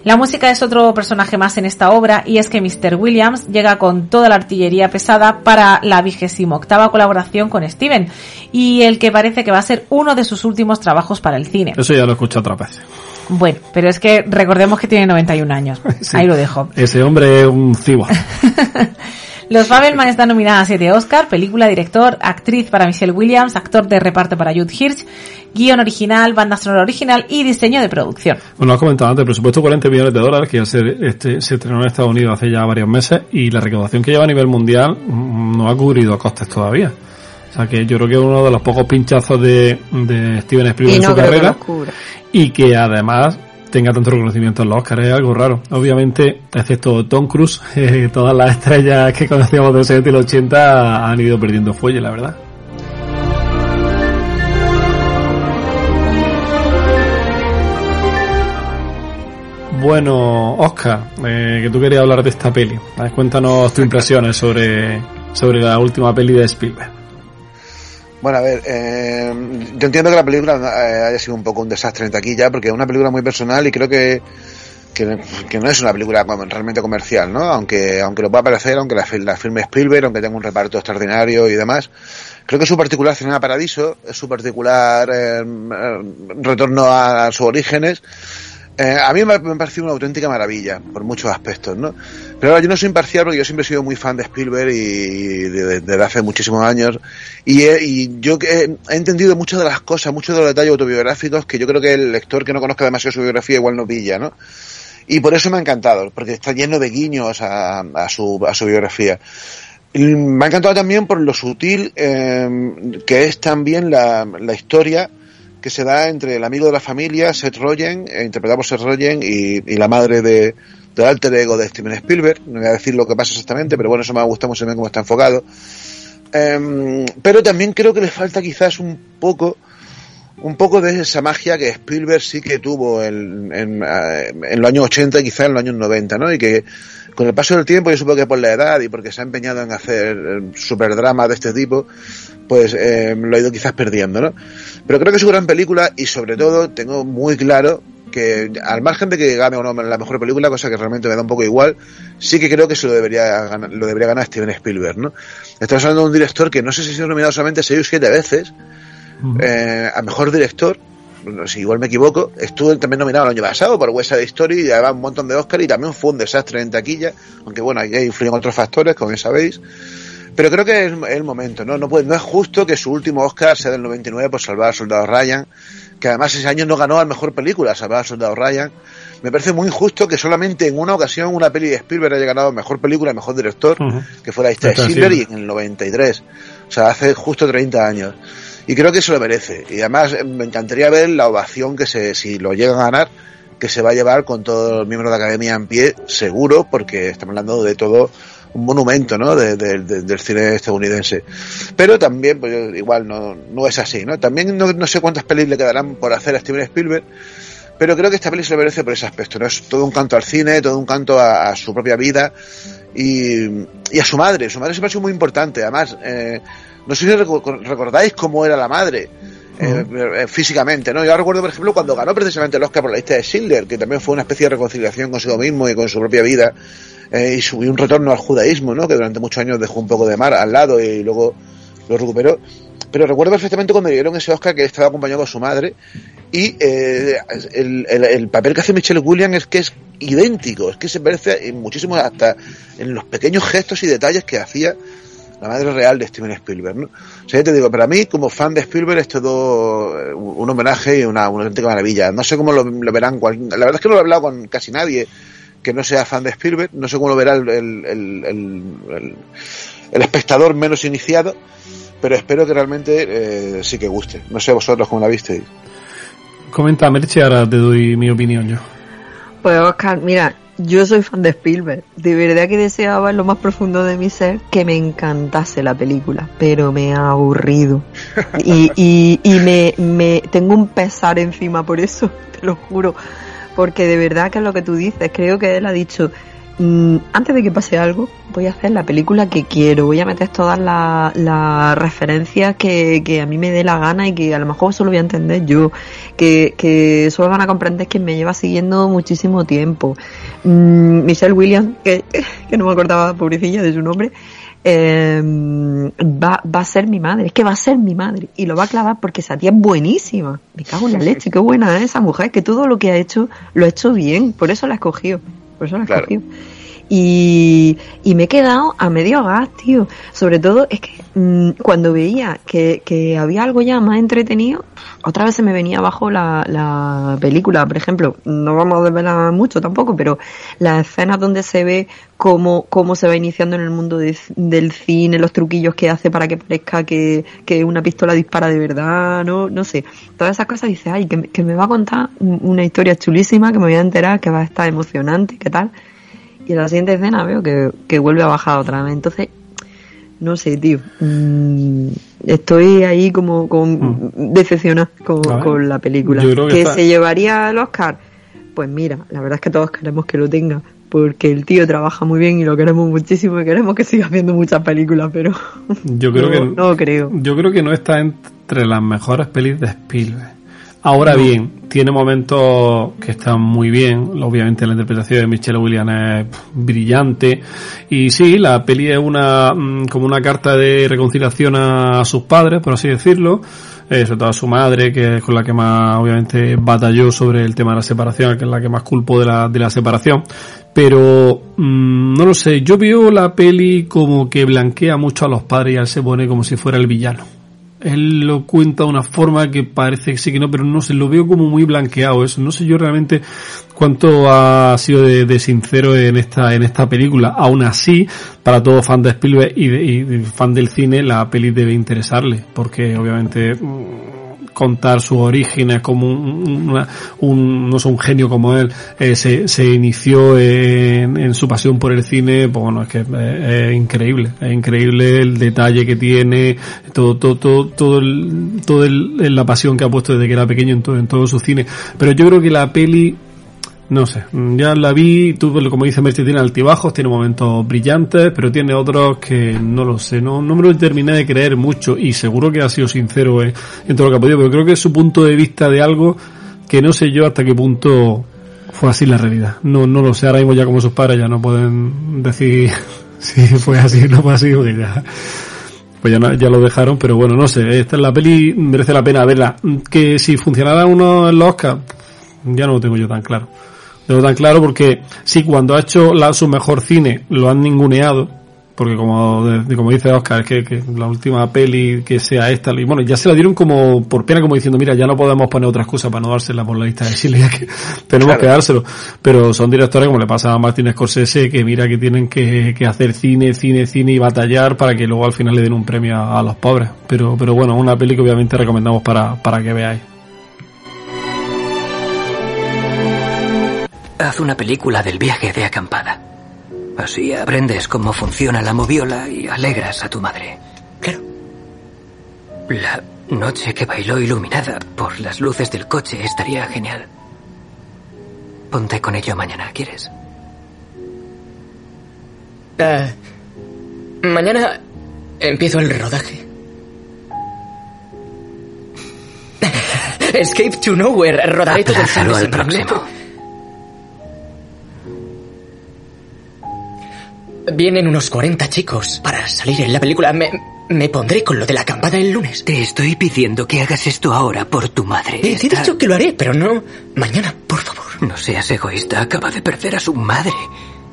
[SPEAKER 7] La música es otro personaje más en esta obra y es que Mr. Williams llega con toda la artillería pesada para la vigésimo octava colaboración con Steven y el que parece que va a ser uno de sus últimos trabajos para el cine.
[SPEAKER 3] Eso ya lo he escuchado otra vez.
[SPEAKER 7] Bueno, pero es que recordemos que tiene 91 años. Ahí lo dejo.
[SPEAKER 3] Ese hombre es un cibo.
[SPEAKER 7] Los Fabelman están nominadas a 7 Oscar, película, director, actriz para Michelle Williams, actor de reparto para Jude Hirsch, guion original, banda sonora original y diseño de producción.
[SPEAKER 3] Bueno, has comentado antes, presupuesto 40 millones de dólares que ya se, este, se estrenó en Estados Unidos hace ya varios meses y la recaudación que lleva a nivel mundial mm, no ha cubrido costes todavía. O sea que yo creo que es uno de los pocos pinchazos de, de Steven Spielberg en su carrera. y que además tenga tanto reconocimiento en los Oscars, es algo raro. Obviamente, excepto Tom Cruise, eh, todas las estrellas que conocíamos de los 70 y los 80 han ido perdiendo fuelle, la verdad. Bueno, Oscar, eh, que tú querías hablar de esta peli. Cuéntanos tus impresiones sobre, sobre la última peli de Spielberg.
[SPEAKER 9] Bueno, a ver, eh, yo entiendo que la película eh, haya sido un poco un desastre en taquilla, porque es una película muy personal y creo que, que, no es una película realmente comercial, ¿no? Aunque, aunque lo pueda parecer, aunque la, la filme Spielberg, aunque tenga un reparto extraordinario y demás. Creo que su particular Cinema Paradiso, su particular eh, retorno a sus orígenes, eh, a mí me, me ha parecido una auténtica maravilla, por muchos aspectos, ¿no? Pero yo no soy imparcial porque yo siempre he sido muy fan de Spielberg y, desde hace muchísimos años. Y, yo he, he, entendido muchas de las cosas, muchos de los detalles autobiográficos que yo creo que el lector que no conozca demasiado su biografía igual no pilla, ¿no? Y por eso me ha encantado, porque está lleno de guiños a, a, su, a su biografía. me ha encantado también por lo sutil eh, que es también la historia que se da entre el amigo de la familia, Seth Rogen, eh, interpretado por Seth Rogen, y, la madre de, del alter ego de Steven Spielberg. No voy a decir lo que pasa exactamente, pero bueno, eso me ha gustado mucho bien cómo está enfocado. Em, pero también creo que le falta quizás un poco un poco de esa magia que Spielberg sí que tuvo en, en, los años 80 y quizás en los años 90, ¿no? Y que con el paso del tiempo, yo supongo que por la edad y porque se ha empeñado en hacer eh, superdrama de este tipo, pues eh, lo ha ido quizás perdiendo, ¿no? Pero creo que es una gran película y sobre todo tengo muy claro que al margen de que gane o no la mejor película, cosa que realmente me da un poco igual, sí que creo que se lo debería ganar, lo debería ganar Steven Spielberg, ¿no? Estamos hablando de un director que no sé si ha sido nominado solamente seis o siete veces eh, a mejor director, si igual me equivoco, estuvo también nominado el año pasado por West Side Story y llevaba un montón de Oscar y también fue un desastre en taquilla, aunque bueno, ahí influyen otros factores, como ya sabéis. Pero creo que es, el momento, ¿no? No, puede, no es justo que su último Oscar sea del 99 por Salvar al Soldado Ryan, que además ese año no ganó a mejor película, Salvar al Soldado Ryan. Me parece muy injusto que solamente en una ocasión una peli de Spielberg haya ganado mejor película y mejor director, que fuera esta Spielberg y en el 93. O sea, hace justo 30 años. Y creo que se lo merece. Y además eh, me encantaría ver la ovación que se, si lo llegan a ganar, que se va a llevar con todos los miembros de la academia en pie, seguro, porque estamos hablando de todo un monumento ¿no? De, del cine estadounidense. Pero también, pues igual no, no es así, ¿no? También no, no sé cuántas pelis le quedarán por hacer a Steven Spielberg, pero creo que esta peli se lo merece por ese aspecto, ¿no? Es todo un canto al cine, todo un canto a, su propia vida y, a su madre. Su madre siempre ha sido muy importante. Además, eh, No sé si recordáis cómo era la madre. Eh, eh, físicamente, ¿no? Yo recuerdo, por ejemplo, cuando ganó precisamente el Oscar por la lista de Schindler, que también fue una especie de reconciliación consigo mismo y con su propia vida, eh, y, su- y un retorno al judaísmo, ¿no? Que durante muchos años dejó un poco de mar al lado y luego lo recuperó. Pero recuerdo perfectamente cuando dieron ese Oscar que estaba acompañado con su madre y eh, el, el- el papel que hace Michelle Williams es que es idéntico, es que se parece en muchísimo hasta en los pequeños gestos y detalles que hacía la madre real de Steven Spielberg, ¿no? O sea, yo te digo, para mí, como fan de Spielberg, es todo eh, un homenaje y una, una auténtica maravilla. No sé cómo lo, lo verán, cual- la verdad es que no lo he hablado con casi nadie que no sea fan de Spielberg, no sé cómo lo verá el, el, el, el- el- el espectador menos iniciado, pero espero que realmente eh, sí que guste. No sé vosotros cómo la visteis.
[SPEAKER 3] Comenta, Merche, ahora te doy mi opinión yo.
[SPEAKER 8] Pues Oscar, mira, yo soy fan de Spielberg. De verdad que deseaba en lo más profundo de mi ser que me encantase la película, pero me ha aburrido. Y, y, y me, me tengo un pesar encima por eso, te lo juro. Porque de verdad que es lo que tú dices, creo que él ha dicho, antes de que pase algo, voy a hacer la película que quiero, voy a meter todas las referencias que, que a mí me dé la gana y que a lo mejor solo voy a entender yo, que, que solo van a comprender que me lleva siguiendo muchísimo tiempo. Mm, Michelle Williams, que, no me acordaba, pobrecilla, de su nombre, eh, va, va a ser mi madre, es que va a ser mi madre y lo va a clavar porque esa tía es buenísima. Me cago en la leche, qué buena es esa mujer, que todo lo que ha hecho lo ha hecho bien, por eso la ha escogido, la ha
[SPEAKER 9] Claro.
[SPEAKER 8] Y, y me he quedado a medio gas, tío. Sobre todo es que mm, cuando veía que, que había algo ya más entretenido, otra vez se me venía abajo la, la película. Por ejemplo, no vamos a desvelar mucho tampoco, pero las escenas donde se ve cómo, cómo se va iniciando en el mundo de- del cine, los truquillos que hace para que parezca que, que una pistola dispara de verdad, no, no sé. Todas esas cosas dices, ay, que, que me va a contar un- una historia chulísima, que me voy a enterar, que va a estar emocionante, ¿qué tal? Y en la siguiente escena veo que, que vuelve a bajar otra vez. Entonces, no sé, tío. Mm, estoy ahí como, con decepcionada con, con la película.
[SPEAKER 3] que
[SPEAKER 8] que
[SPEAKER 3] está-
[SPEAKER 8] se llevaría el Oscar. Pues mira, la verdad es que todos queremos que lo tenga. Porque el tío trabaja muy bien y lo queremos muchísimo y queremos que siga haciendo muchas películas, pero
[SPEAKER 3] Yo creo
[SPEAKER 8] no,
[SPEAKER 3] que
[SPEAKER 8] no creo.
[SPEAKER 3] Yo creo que no está entre las mejores pelis de Spielberg. Ahora bien, tiene momentos que están muy bien. Obviamente la interpretación de Michelle Williams es brillante. Y sí, la peli es una mm, como una carta de reconciliación a sus padres, por así decirlo. Eh, sobre todo a su madre, que es con la que más obviamente batalló sobre el tema de la separación, que es la que más culpó de la, de la separación. Pero mm, no lo sé, yo veo la peli como que blanquea mucho a los padres y él se pone como si fuera el villano él lo cuenta de una forma que parece que sí que no, pero no sé, lo veo como muy blanqueado eso. No sé yo realmente cuánto ha sido de, sincero en esta, en esta película. Aún así, para todo fan de Spielberg y, de- y fan del cine, la peli debe interesarle, porque obviamente mm, contar sus orígenes como un, una- un- no sé, un genio como él eh, se, se inició en, en su pasión por el cine pues bueno es que eh, es increíble es increíble el detalle que tiene todo todo todo todo, el, todo el- la pasión que ha puesto desde que era pequeño en todo, en todo su cine. Pero yo creo que la peli no sé, mm, ya la vi, tú como dice Merche tiene altibajos, tiene momentos brillantes, pero tiene otros que no lo sé, no, no me lo terminé de creer mucho y seguro que ha sido sincero en, todo lo que ha podido, pero creo que es su punto de vista de algo que no sé yo hasta qué punto fue así la realidad. No, no lo sé, ahora mismo ya como sus padres ya no pueden decir si fue así o no fue así, porque ya, pues ya, ya lo dejaron, pero bueno, no sé, esta es la peli, merece la pena verla. Que si funcionara uno en los Oscar, ya no lo tengo yo tan claro. Lo tan claro porque sí, cuando ha hecho la, su mejor cine lo han ninguneado, porque como, como dice Oscar, es que, que la última peli que sea esta, y bueno, ya se la dieron como por pena, como diciendo, mira, ya no podemos poner otra excusa para no dársela por la lista de Chile, ya que tenemos que dárselo. Pero son directores como le pasa a Martin Scorsese, que mira que tienen que, que hacer cine, cine, cine y batallar para que luego al final le den un premio a, a los pobres. Pero, pero bueno, una peli que obviamente recomendamos para, para que veáis.
[SPEAKER 10] Haz una película del viaje de acampada. Así aprendes cómo funciona la moviola y alegras a tu madre. Claro. La noche que bailó iluminada por las luces del coche estaría genial. Ponte con ello mañana, ¿quieres?
[SPEAKER 11] Eh, mañana empiezo el rodaje.
[SPEAKER 5] Escape to Nowhere, rodaré todo. Vienen unos 40 chicos para salir en la película. Me, me pondré con lo de la acampada el lunes.
[SPEAKER 10] Te estoy pidiendo que hagas esto ahora por tu madre.
[SPEAKER 5] Eh, te he
[SPEAKER 10] Está-
[SPEAKER 5] dicho que lo haré, pero no mañana, por favor.
[SPEAKER 10] No seas egoísta, acaba de perder a su madre.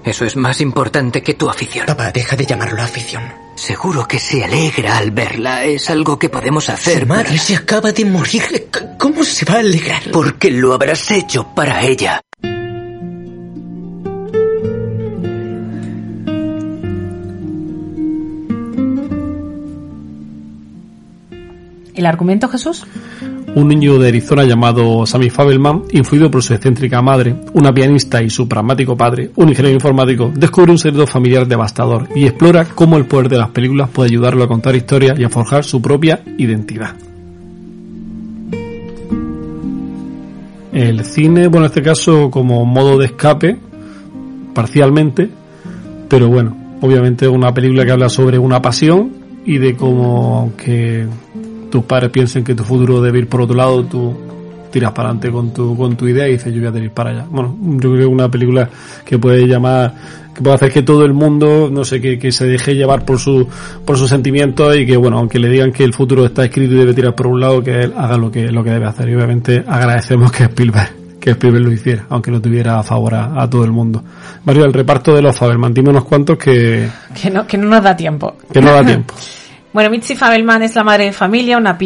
[SPEAKER 10] Eso es más importante que tu afición.
[SPEAKER 5] Papá, deja de llamarlo afición.
[SPEAKER 10] Seguro que se alegra al verla. Es algo que podemos hacer.
[SPEAKER 5] Su madre se acaba de morir. ¿Cómo se va a alegrar?
[SPEAKER 10] Porque lo habrás hecho para ella.
[SPEAKER 7] ¿El argumento, Jesús?
[SPEAKER 3] Un niño de Arizona llamado Sammy Fabelman, influido por su excéntrica madre, una pianista y su pragmático padre, un ingeniero informático, descubre un secreto familiar devastador y explora cómo el poder de las películas puede ayudarlo a contar historias y a forjar su propia identidad. El cine, bueno, en este caso como modo de escape, parcialmente, pero bueno, obviamente una película que habla sobre una pasión y de cómo, aunque tus padres piensen que tu futuro debe ir por otro lado, tú tiras para adelante con tu, con tu idea y dices yo voy a ir para allá. Bueno, yo creo que es una película que puede llamar, que puede hacer que todo el mundo, no sé, que, que se deje llevar por su, por sus sentimientos y que bueno, aunque le digan que el futuro está escrito y debe tirar por un lado, que él haga lo que, lo que debe hacer. Y obviamente agradecemos que Spielberg, que Spielberg lo hiciera, aunque lo tuviera a favor a, a todo el mundo. Mario, el reparto de los Faberman, dime unos cuantos que,
[SPEAKER 7] Que no, que no nos da tiempo.
[SPEAKER 3] que no da tiempo.
[SPEAKER 7] Bueno, Mitzi Fabelman es la madre de familia, una,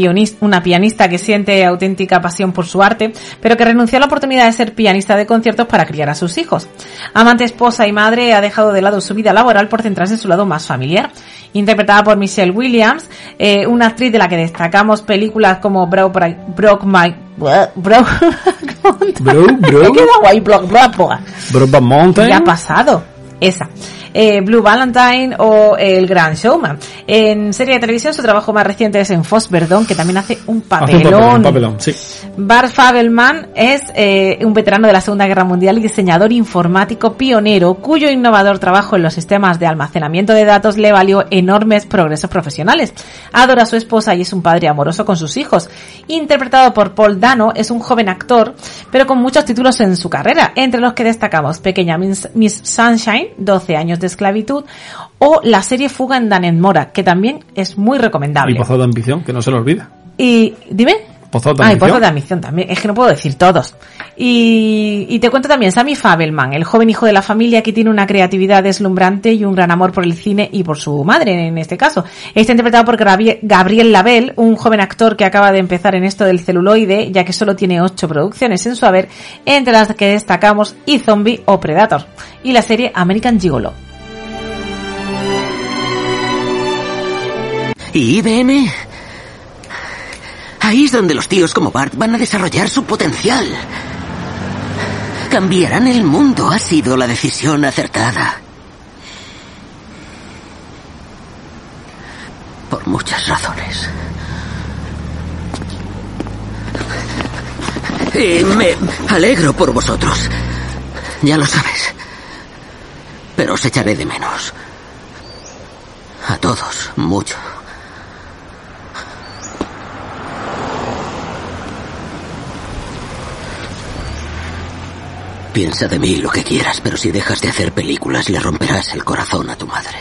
[SPEAKER 7] pianista que siente auténtica pasión por su arte, pero que renunció a la oportunidad de ser pianista de conciertos para criar a sus hijos. Amante, esposa y madre, ha dejado de lado su vida laboral por centrarse en su lado más familiar. Interpretada por Michelle Williams, eh, una actriz de la que destacamos películas como Bro, Broke My... Bro,
[SPEAKER 3] Bro, bro,
[SPEAKER 7] Me queda guay, Broke Broke
[SPEAKER 3] Brokeback Mountain.
[SPEAKER 7] ya ha pasado. Esa. Eh, Blue Valentine o El Gran Showman. En serie de televisión su trabajo más reciente es en Foss Verdon, que también hace un
[SPEAKER 3] Hace un
[SPEAKER 7] papelón.
[SPEAKER 3] papelón, un papelón, sí.
[SPEAKER 7] Bart Fabelman es eh, un veterano de la Segunda Guerra Mundial y diseñador informático pionero cuyo innovador trabajo en los sistemas de almacenamiento de datos le valió enormes progresos profesionales. Adora a su esposa y es un padre amoroso con sus hijos. Interpretado por Paul Dano, es un joven actor, pero con muchos títulos en su carrera, entre los que destacamos Pequeña Miss, Miss Sunshine, 12 años de esclavitud, o la serie Fuga en Dannemora, que también es muy
[SPEAKER 3] Y
[SPEAKER 7] recomendable.
[SPEAKER 3] Pozo de Ambición, que no se lo olvida.
[SPEAKER 7] Y dime.
[SPEAKER 3] Pozo de
[SPEAKER 7] Ah, y
[SPEAKER 3] Ambición.
[SPEAKER 7] Pozo de Ambición también. Es que no puedo decir todos. Y, y te cuento también Sammy Fabelman, el joven hijo de la familia que tiene una creatividad deslumbrante y un gran amor por el cine y por su madre en este caso. Está interpretado por Gabriel, Gabriel Label, un joven actor que acaba de empezar en esto del celuloide, ya que solo tiene ocho producciones en su haber, entre las que destacamos y Zombie o Predator, y la serie American Gigolo.
[SPEAKER 11] ¿Y IBM? Ahí es donde los tíos como Bart van a desarrollar su potencial. Cambiarán el mundo. Ha sido la decisión acertada. Por muchas razones. Y me alegro por vosotros. Ya lo sabes. Pero os echaré de menos. A todos, mucho. Piensa de mí lo que quieras, pero si dejas de hacer películas le romperás el corazón a tu madre.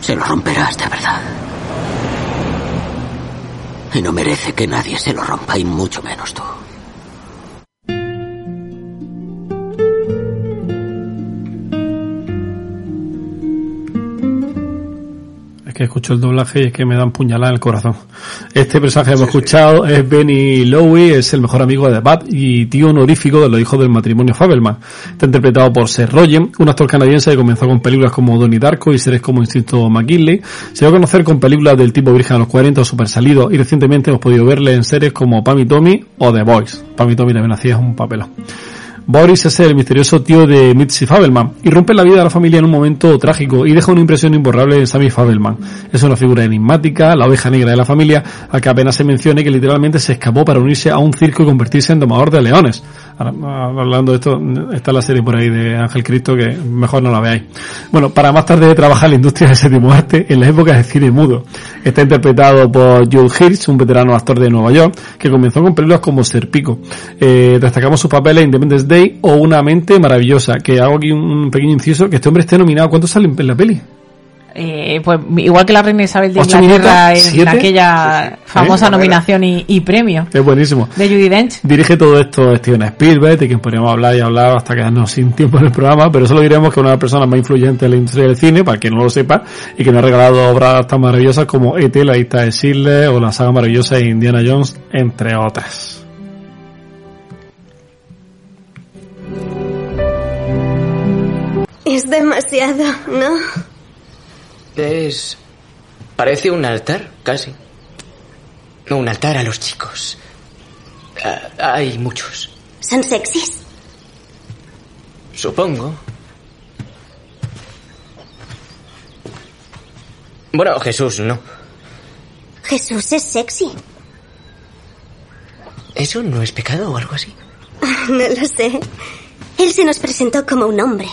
[SPEAKER 11] Se lo romperás de verdad. Y no merece que nadie se lo rompa, y mucho menos tú.
[SPEAKER 3] Que escucho el doblaje y es que me dan puñalada en el corazón. Este personaje que hemos escuchado es Benny Lowe, es el mejor amigo de Bat y tío honorífico de los hijos del matrimonio Fabelman. Está interpretado por Seth Rogen, un actor canadiense que comenzó con películas como Donnie Darko y series como Instinto McKinley. Se dio a conocer con películas del tipo Virgen a los 40 o Super Salido y recientemente hemos podido verle en series como Pam y Tommy o The Boys. Pam y Tommy también hacía un papelón. Boris es el misterioso tío de Mitzi Fabelman y rompe la vida de la familia en un momento trágico y deja una impresión imborrable en Sammy Fabelman. Es una figura enigmática, la oveja negra de la familia, a que apenas se mencione que literalmente se escapó para unirse a un circo y convertirse en domador de leones. Ahora, hablando de esto, está la serie por ahí de Ángel Cristo que mejor no la veáis. Bueno, para más tarde trabajar en la industria del séptimo arte en las épocas de cine mudo. Está interpretado por Joe Hirsch, un veterano actor de Nueva York, que comenzó con películas como Serpico. Eh, destacamos sus papeles en Independence Day o Una mente maravillosa, que hago aquí un pequeño inciso, que este hombre esté nominado. ¿Cuántos salen en la peli?
[SPEAKER 7] Eh, pues igual que la reina Isabel de
[SPEAKER 3] ¿Ocho
[SPEAKER 7] Inglaterra
[SPEAKER 3] minutos?
[SPEAKER 7] en aquella famosa
[SPEAKER 3] ¿Eh?
[SPEAKER 7] nominación y, y premio
[SPEAKER 3] Es buenísimo.
[SPEAKER 7] de Judy Dench.
[SPEAKER 3] Dirige todo esto Steven Spielberg, de quien podríamos hablar y hablar hasta quedarnos sin tiempo en el programa, pero solo diremos que es una de las personas más influyentes en la industria del cine, para quien no lo sepa, y que nos ha regalado obras tan maravillosas como E.T., la lista de Schindler o la saga maravillosa de Indiana Jones, entre otras.
[SPEAKER 12] Es demasiado, ¿no?
[SPEAKER 5] Es... Parece un altar, casi. Un altar a los chicos. Ah, hay muchos,
[SPEAKER 12] ¿Son sexys?
[SPEAKER 5] supongo. Bueno, Jesús, no.
[SPEAKER 12] Jesús es sexy.
[SPEAKER 5] ¿Eso no es pecado o algo así?
[SPEAKER 12] No lo sé. Él se nos presentó como un hombre.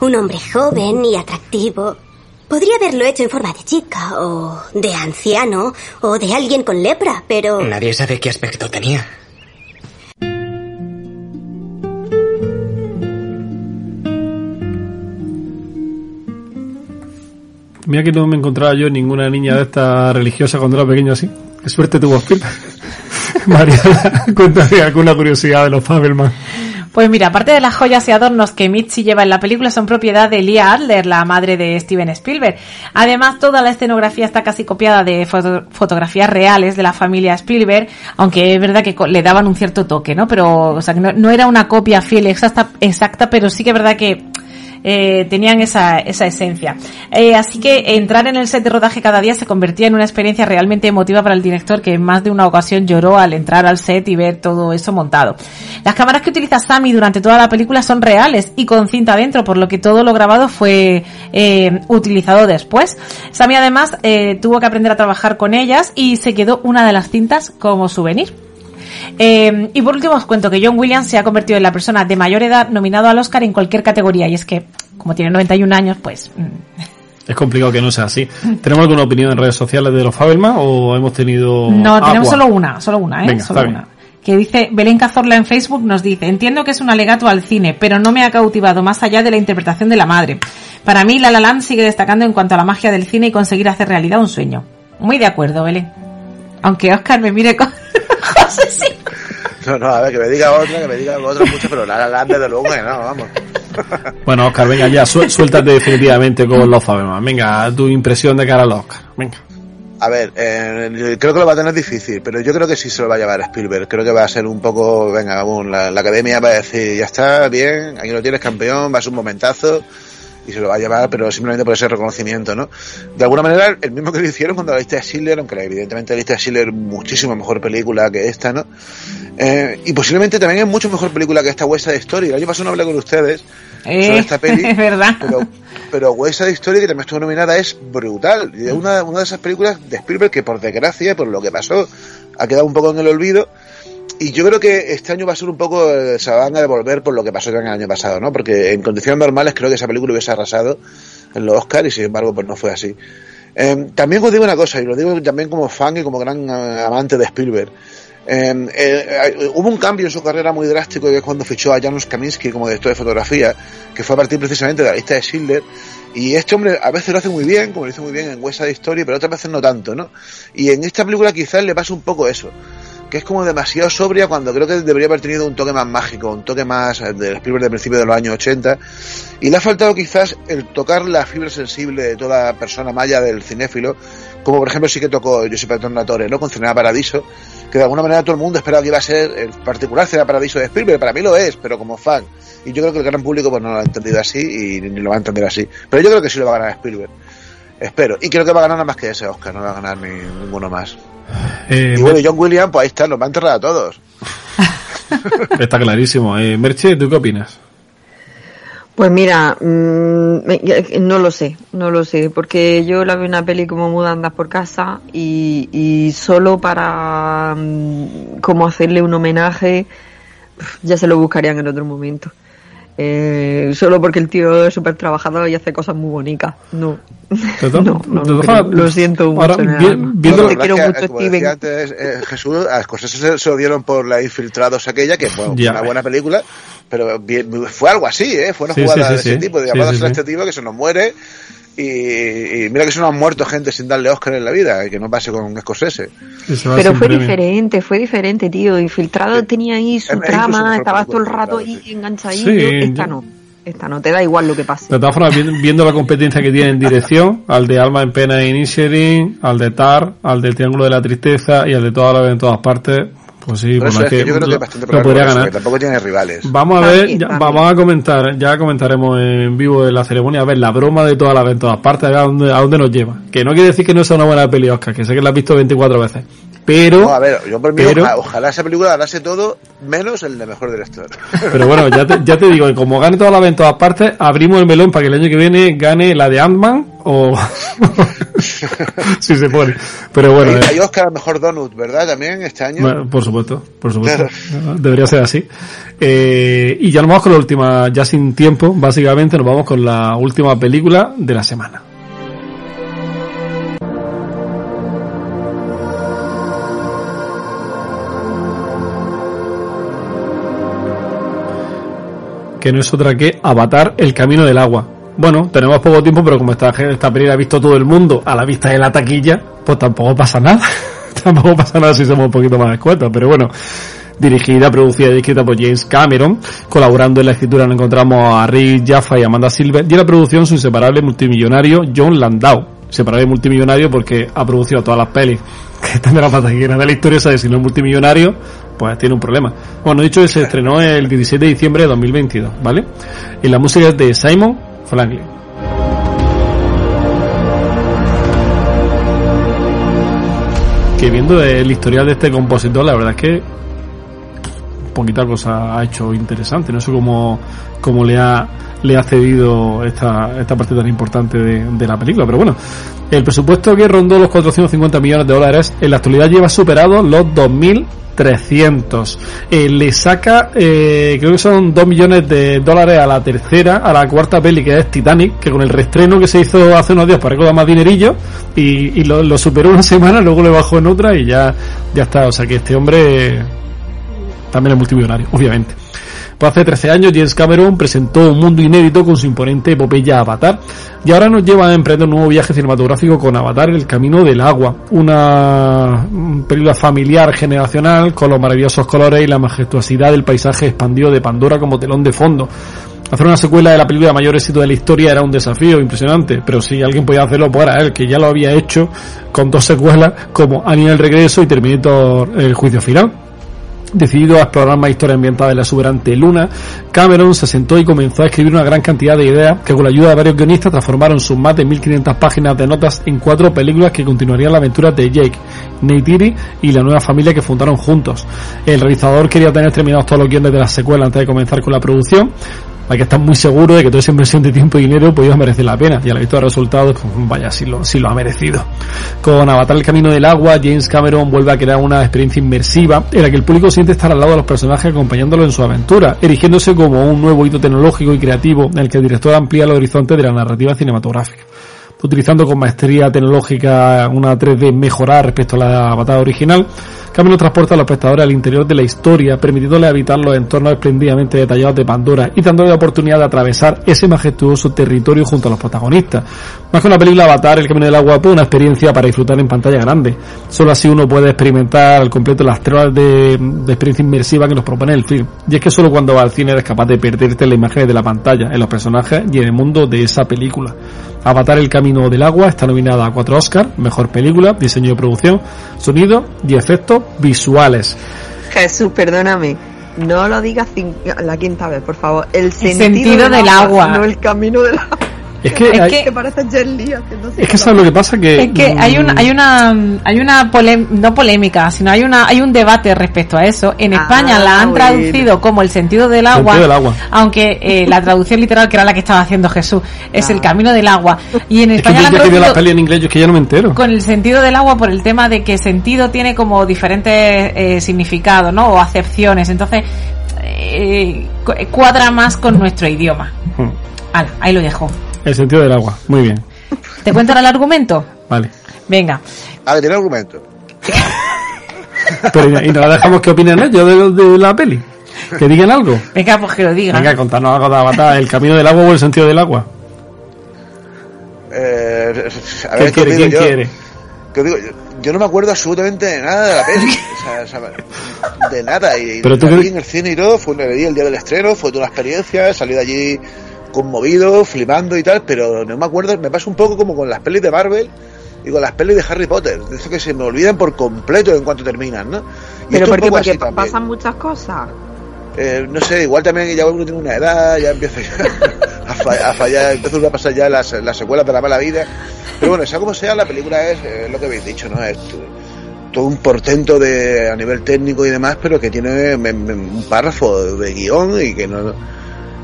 [SPEAKER 12] Un hombre joven y atractivo. Podría haberlo hecho en forma de chica, o de anciano, o de alguien con lepra, pero...
[SPEAKER 5] Nadie sabe qué aspecto tenía.
[SPEAKER 3] Mira que no me encontraba yo ninguna niña de esta religiosa cuando era pequeño así. Qué suerte tuvo Spielberg. Mariana, cuéntame alguna curiosidad de los Fabelman.
[SPEAKER 7] Pues mira, aparte de las joyas y adornos que Mitzi lleva en la película son propiedad de Leah Adler, la madre de Steven Spielberg. Además, toda la escenografía está casi copiada de foto- fotografías reales de la familia Spielberg, aunque es verdad que le daban un cierto toque, ¿no? Pero, o sea, no, no era una copia fiel exacta, exacta, pero sí que es verdad que eh, tenían esa, esa esencia. Eh, así que entrar en el set de rodaje cada día se convertía en una experiencia realmente emotiva para el director que en más de una ocasión lloró al entrar al set y ver todo eso montado. Las cámaras que utiliza Sammy durante toda la película son reales y con cinta dentro, por lo que todo lo grabado fue eh, utilizado después. Sammy además tuvo que aprender a trabajar con ellas y se quedó una de las cintas como souvenir. Eh, y por último os cuento que John Williams se ha convertido en la persona de mayor edad nominado al Oscar en cualquier categoría y es que como tiene 91 años pues mm,
[SPEAKER 3] Es complicado que no sea así. ¿Tenemos alguna opinión en redes sociales de los Fabelman o hemos tenido
[SPEAKER 7] no tenemos
[SPEAKER 3] agua?
[SPEAKER 7] solo una solo una ¿eh?
[SPEAKER 3] Venga,
[SPEAKER 7] solo una que dice Belén Cazorla en Facebook nos dice entiendo que es un alegato al cine pero no me ha cautivado más allá de la interpretación de la madre para mí La La Land sigue destacando en cuanto a la magia del cine y conseguir hacer realidad un sueño muy de acuerdo Belén aunque Oscar me mire con José sí
[SPEAKER 9] No, no, a ver, que me diga otra, que me diga otra mucho, pero la la desde luego que no, vamos.
[SPEAKER 3] Bueno, Oscar, venga ya, suéltate definitivamente con los Fabelman. Venga, tu impresión de cara al Oscar. Venga.
[SPEAKER 9] A ver, eh, creo que lo va a tener difícil, pero yo creo que sí se lo va a llevar Spielberg. Creo que va a ser un poco, venga, la, la academia va a decir, ya está, bien, aquí lo tienes campeón, va a ser un momentazo y se lo va a llevar, pero simplemente por ese reconocimiento, ¿no? De alguna manera, el mismo que lo hicieron cuando la lista de Schindler, aunque evidentemente la lista de Schindler es muchísimo mejor película que esta, ¿no? Eh, y posiblemente también es mucho mejor película que esta West Side Story. El año pasado no hablé con ustedes
[SPEAKER 7] Eh,
[SPEAKER 9] sobre esta peli.
[SPEAKER 7] es verdad.
[SPEAKER 9] Pero, pero West Side Story, que también estuvo nominada, es brutal. Y es una, una de esas películas de Spielberg que, por desgracia, por lo que pasó, ha quedado un poco en el olvido. Y yo creo que este año va a ser un poco, eh, se van a devolver por lo que pasó también el año pasado, ¿no? Porque en condiciones normales creo que esa película hubiese arrasado en los Oscars y sin embargo pues no fue así. Eh, también os digo una cosa, y lo digo también como fan y como gran eh, amante de Spielberg. Eh, eh, hubo un cambio en su carrera muy drástico que es cuando fichó a Janusz Kaminski como director de fotografía, que fue a partir precisamente de la lista de Schindler. Y este hombre a veces lo hace muy bien, como lo hizo muy bien en West Side Story, pero otras veces no tanto, ¿no? Y en esta película quizás le pasa un poco eso, que es como demasiado sobria cuando creo que debería haber tenido un toque más mágico, un toque más eh, del Spielberg de principio de los años 80. Y le ha faltado quizás el tocar la fibra sensible de toda persona maya del cinéfilo, como por ejemplo sí que tocó Giuseppe Tornatore, ¿no? Con Cinema Paradiso, que de alguna manera todo el mundo esperaba que iba a ser el particular Cinema Paradiso de Spielberg, para mí lo es, pero como fan. Y yo creo que el gran público pues no lo ha entendido así y ni lo va a entender así. Pero yo creo que sí lo va a ganar Spielberg. Espero. Y creo que va a ganar nada más que ese Oscar, no va a ganar ni ninguno más.
[SPEAKER 3] Eh,
[SPEAKER 9] y bueno, John Williams, pues ahí está, los va a enterrar a todos.
[SPEAKER 3] Está clarísimo. Eh, Merche, ¿tú qué opinas?
[SPEAKER 8] Pues mira, mm, me- no lo sé, no lo sé, porque yo la veo una peli como Mudandas por casa y, y solo para mm, como hacerle un homenaje ya se lo buscarían en otro momento. Eh, solo porque el tío es súper trabajador y hace cosas muy bonitas. No. No, no, creo. lo siento mucho.
[SPEAKER 3] ahora,
[SPEAKER 8] en el
[SPEAKER 3] vi-
[SPEAKER 8] alma.
[SPEAKER 3] viendo-
[SPEAKER 8] Te
[SPEAKER 9] La verdad
[SPEAKER 8] quiero
[SPEAKER 9] que,
[SPEAKER 8] mucho,
[SPEAKER 9] como
[SPEAKER 8] Steven.
[SPEAKER 9] decía antes eh, Jesús, a Scorsese se, se lo dieron por la Infiltrados aquella, que fue
[SPEAKER 3] Ya.
[SPEAKER 9] una buena película, pero bien- fue algo así, ¿eh? Fue una
[SPEAKER 3] Sí,
[SPEAKER 9] jugada
[SPEAKER 3] sí, sí,
[SPEAKER 9] de ese
[SPEAKER 3] sí.
[SPEAKER 9] tipo, de
[SPEAKER 3] Sí,
[SPEAKER 9] llamada
[SPEAKER 3] sí,
[SPEAKER 9] a
[SPEAKER 3] sí.
[SPEAKER 9] este tipo que se nos muere. Y, y mira que se nos han muerto gente sin darle Oscar en la vida, que no pase con Scorsese.
[SPEAKER 8] Pero fue diferente, fue diferente, tío. Infiltrado tenía ahí su
[SPEAKER 9] Es- incluso
[SPEAKER 8] trama, estabas todo el rato ahí enganchadito.
[SPEAKER 3] Sí,
[SPEAKER 8] esta
[SPEAKER 3] yo-
[SPEAKER 8] no, esta no, te da igual lo que pase.
[SPEAKER 3] De todas formas, viendo, viendo la competencia que tiene en dirección, al de Alma en Pena e Initiating, al de Tar, al del Triángulo de la Tristeza y al de Toda la vez en todas partes, pues sí,
[SPEAKER 9] Por
[SPEAKER 3] pues
[SPEAKER 9] eso
[SPEAKER 3] la
[SPEAKER 9] es que
[SPEAKER 3] que
[SPEAKER 9] yo creo que
[SPEAKER 3] lo-
[SPEAKER 9] es bastante
[SPEAKER 3] lo
[SPEAKER 9] probable
[SPEAKER 3] podría
[SPEAKER 9] eso,
[SPEAKER 3] ganar.
[SPEAKER 9] tampoco tiene rivales.
[SPEAKER 3] Vamos a ver,
[SPEAKER 8] También,
[SPEAKER 3] ya,
[SPEAKER 8] también.
[SPEAKER 3] vamos a comentar, ya comentaremos en vivo en la ceremonia, a ver la broma de toda la vez en todas partes, a ver a dónde, a dónde nos lleva. Que no quiere decir que no sea una buena peli Oscar, que sé que la has visto 24 veces. Pero,
[SPEAKER 9] No, a ver, yo por mí,
[SPEAKER 3] pero-
[SPEAKER 9] oja- ojalá esa película ganase todo, menos el de mejor director.
[SPEAKER 3] pero bueno, ya te, ya te digo, que como gane toda la en todas partes, abrimos el melón para que el año que viene gane la de Ant-Man o... si se pone. Pero bueno,
[SPEAKER 9] Hay-
[SPEAKER 3] eh,
[SPEAKER 9] Oscar mejor Donut, ¿verdad? También este año.
[SPEAKER 3] Bueno, por supuesto, por supuesto. Debería ser así. Eh, y ya nos vamos con la última, ya sin tiempo, básicamente nos vamos con la última película de la semana. Que no es otra que Avatar, el camino del agua. Bueno, tenemos poco tiempo, pero como esta, esta película ha visto todo el mundo a la vista de la taquilla, pues tampoco pasa nada. tampoco pasa nada si somos un poquito más escuetos, pero bueno. Dirigida, producida y escrita por James Cameron. Colaborando en la escritura nos encontramos a Rick Jaffa y Amanda Silver. Y en la producción su inseparable multimillonario John Landau. Inseparable multimillonario porque ha producido todas las pelis que están de la pataquina de la historia, esa de si no es multimillonario, pues tiene un problema. Bueno, dicho se estrenó el 17 de diciembre de 2022, ¿vale? Y la música es de Simon Franklin. Que viendo el historial de este compositor, la verdad es que poquita cosa ha hecho interesante. No sé cómo, cómo le ha le ha cedido esta, esta parte tan importante de, de la película. Pero bueno, el presupuesto que rondó los 450 millones de dólares en la actualidad lleva superado los 2.300. Eh, le saca, eh, creo que son 2 millones de dólares a la tercera, a la cuarta peli que es Titanic, que con el reestreno que se hizo hace unos días para recaudar más dinerillo y, y lo, lo superó una semana, luego le bajó en otra y ya, ya está. O sea que este hombre también es multimillonario, obviamente. Pues hace 13 años James Cameron presentó un mundo inédito con su imponente epopeya Avatar y ahora nos lleva a emprender un nuevo viaje cinematográfico con Avatar El Camino del Agua, una mm, película familiar generacional con los maravillosos colores y la majestuosidad del paisaje expandido de Pandora como telón de fondo. Hacer una secuela de la película de mayor éxito de la historia era un desafío impresionante, pero si alguien podía hacerlo, pues era él, que ya lo había hecho con dos secuelas como Annie el Regreso y Terminator El Juicio Final. Decidido a explorar más historia ambientada en la exuberante luna, Cameron se sentó y comenzó a escribir una gran cantidad de ideas que con la ayuda de varios guionistas transformaron sus más de 1500 páginas de notas en cuatro películas que continuarían la aventura de Jake, Neytiri y la nueva familia que fundaron juntos. El realizador quería tener terminados todos los guiones de la secuela antes de comenzar con la producción, hay que estar muy seguro de que toda esa inversión de tiempo y dinero pues merecer la pena. Y a la vista de resultados pues vaya si lo, si lo ha merecido. Con Avatar el camino del agua James Cameron vuelve a crear una experiencia inmersiva en la que el público siente estar al lado de los personajes acompañándolo en su aventura erigiéndose como un nuevo hito tecnológico y creativo en el que el director amplía el horizonte de la narrativa cinematográfica utilizando con maestría tecnológica una 3D mejorada respecto a la Avatar original, Cameron transporta a los espectadores al interior de la historia, permitiéndole habitar los entornos esplendidamente detallados de Pandora y dándole la oportunidad de atravesar ese majestuoso territorio junto a los protagonistas. Más que una película Avatar, El Camino del Agua, fue una experiencia para disfrutar en pantalla grande. Solo así uno puede experimentar al completo las tres de, de experiencia inmersiva que nos propone el film. Y es que solo cuando vas al cine eres capaz de perderte en las imágenes de la pantalla, en los personajes y en el mundo de esa película. Avatar El Camino del Agua está nominada a cuatro Oscars, Mejor Película, Diseño de Producción, Sonido y Efectos Visuales.
[SPEAKER 8] Jesús, perdóname. No lo digas la quinta vez, por favor. El sentido,
[SPEAKER 7] sentido del agua.
[SPEAKER 8] No el camino del agua.
[SPEAKER 3] Es que,
[SPEAKER 7] Es
[SPEAKER 3] hay-
[SPEAKER 7] que-
[SPEAKER 8] Que parece Jet Li haciendo
[SPEAKER 3] es que sabes lo que pasa que
[SPEAKER 7] Es que hay una,
[SPEAKER 3] mm,
[SPEAKER 7] hay una, hay una polem- no polémica, sino hay una, hay un debate respecto a eso. En
[SPEAKER 8] Ah,
[SPEAKER 7] España la han
[SPEAKER 8] bueno.
[SPEAKER 7] traducido como el sentido del agua,
[SPEAKER 3] Sentido del agua.
[SPEAKER 7] aunque eh, la traducción literal que era la que estaba haciendo Jesús es el camino del agua. Y en
[SPEAKER 3] es que
[SPEAKER 7] España
[SPEAKER 3] yo
[SPEAKER 7] la han
[SPEAKER 3] ya que veo la
[SPEAKER 7] traducido
[SPEAKER 3] peli en inglés yo es que ya no me entero.
[SPEAKER 7] con el sentido del agua por el tema de que sentido tiene como diferentes eh, significados, ¿no? O acepciones. Entonces eh, cu- cuadra más con nuestro idioma.
[SPEAKER 3] Mm.
[SPEAKER 7] Ala, ahí lo dejo.
[SPEAKER 3] El sentido del agua. Muy bien.
[SPEAKER 7] ¿Te cuento ahora el argumento?
[SPEAKER 3] Vale.
[SPEAKER 7] Venga.
[SPEAKER 9] A ver, tiene argumento.
[SPEAKER 3] Pero y, y no la dejamos que opinen ellos de, de la peli. Que digan algo.
[SPEAKER 7] Venga, pues que lo diga.
[SPEAKER 3] Venga, contarnos algo de Avatar, el camino del agua o el sentido del agua.
[SPEAKER 9] Eh, a
[SPEAKER 3] ¿Quién
[SPEAKER 9] ver, ¿qué os
[SPEAKER 3] quiere? ¿Quién
[SPEAKER 9] yo?
[SPEAKER 3] quiere?
[SPEAKER 9] ¿Qué os digo? Yo, no me acuerdo absolutamente de nada de la peli. O sea, de nada. Y
[SPEAKER 3] Pero tú
[SPEAKER 9] la vi en el cine y todo, fue vi el día del estreno, fue toda una experiencia, salí de allí conmovido, flipando y tal, pero no me acuerdo, me pasa un poco como con las pelis de Marvel y con las pelis de Harry Potter, de eso que se me olvidan por completo en cuanto terminan, ¿no? Y
[SPEAKER 8] Pero porque,
[SPEAKER 9] también.
[SPEAKER 8] pasan muchas cosas.
[SPEAKER 9] Eh, no sé, igual también ya uno tiene una edad, ya empieza a, fa- a fallar, empieza uno a pasar ya las, las secuelas de la mala vida. Pero bueno, sea como sea, la película es eh, lo que habéis dicho, ¿no? Es todo un portento de a nivel técnico y demás, pero que tiene un párrafo de guion y que no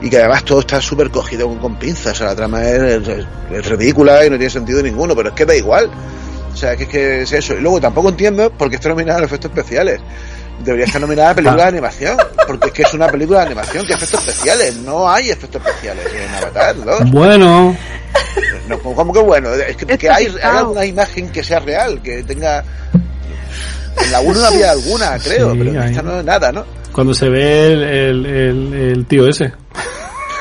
[SPEAKER 9] y que además todo está súper cogido con, con pinzas. O sea, la trama es, es- es ridícula y no tiene sentido ninguno, pero es que da igual. O sea, que es que es eso. Y luego tampoco entiendo por qué está nominada a los efectos especiales. Debería estar nominada a película de animación, porque es que es una película de animación que efectos especiales. No hay efectos especiales en Avatar 2.
[SPEAKER 3] Bueno,
[SPEAKER 9] No, ¿Cómo que bueno? Es que, que hay, hay alguna imagen que sea real, que tenga... En la 1 no había alguna, creo,
[SPEAKER 3] Sí,
[SPEAKER 9] pero en esta no nada, ¿no?
[SPEAKER 3] cuando se ve el, el, el, el tío ese.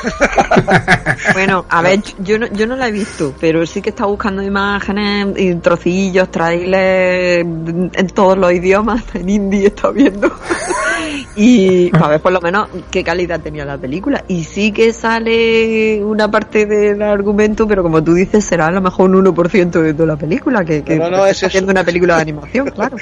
[SPEAKER 8] Bueno, a ver, yo no, yo no la he visto, pero sí que está buscando imágenes y trocillos, trailers en todos los idiomas, en hindi está viendo. y a ver por lo menos qué calidad tenía la película. Y sí que sale una parte del argumento, pero como tú dices, será a lo mejor un 1% de toda la película, que, que
[SPEAKER 9] No, no, no, es
[SPEAKER 8] haciendo una película de animación, claro.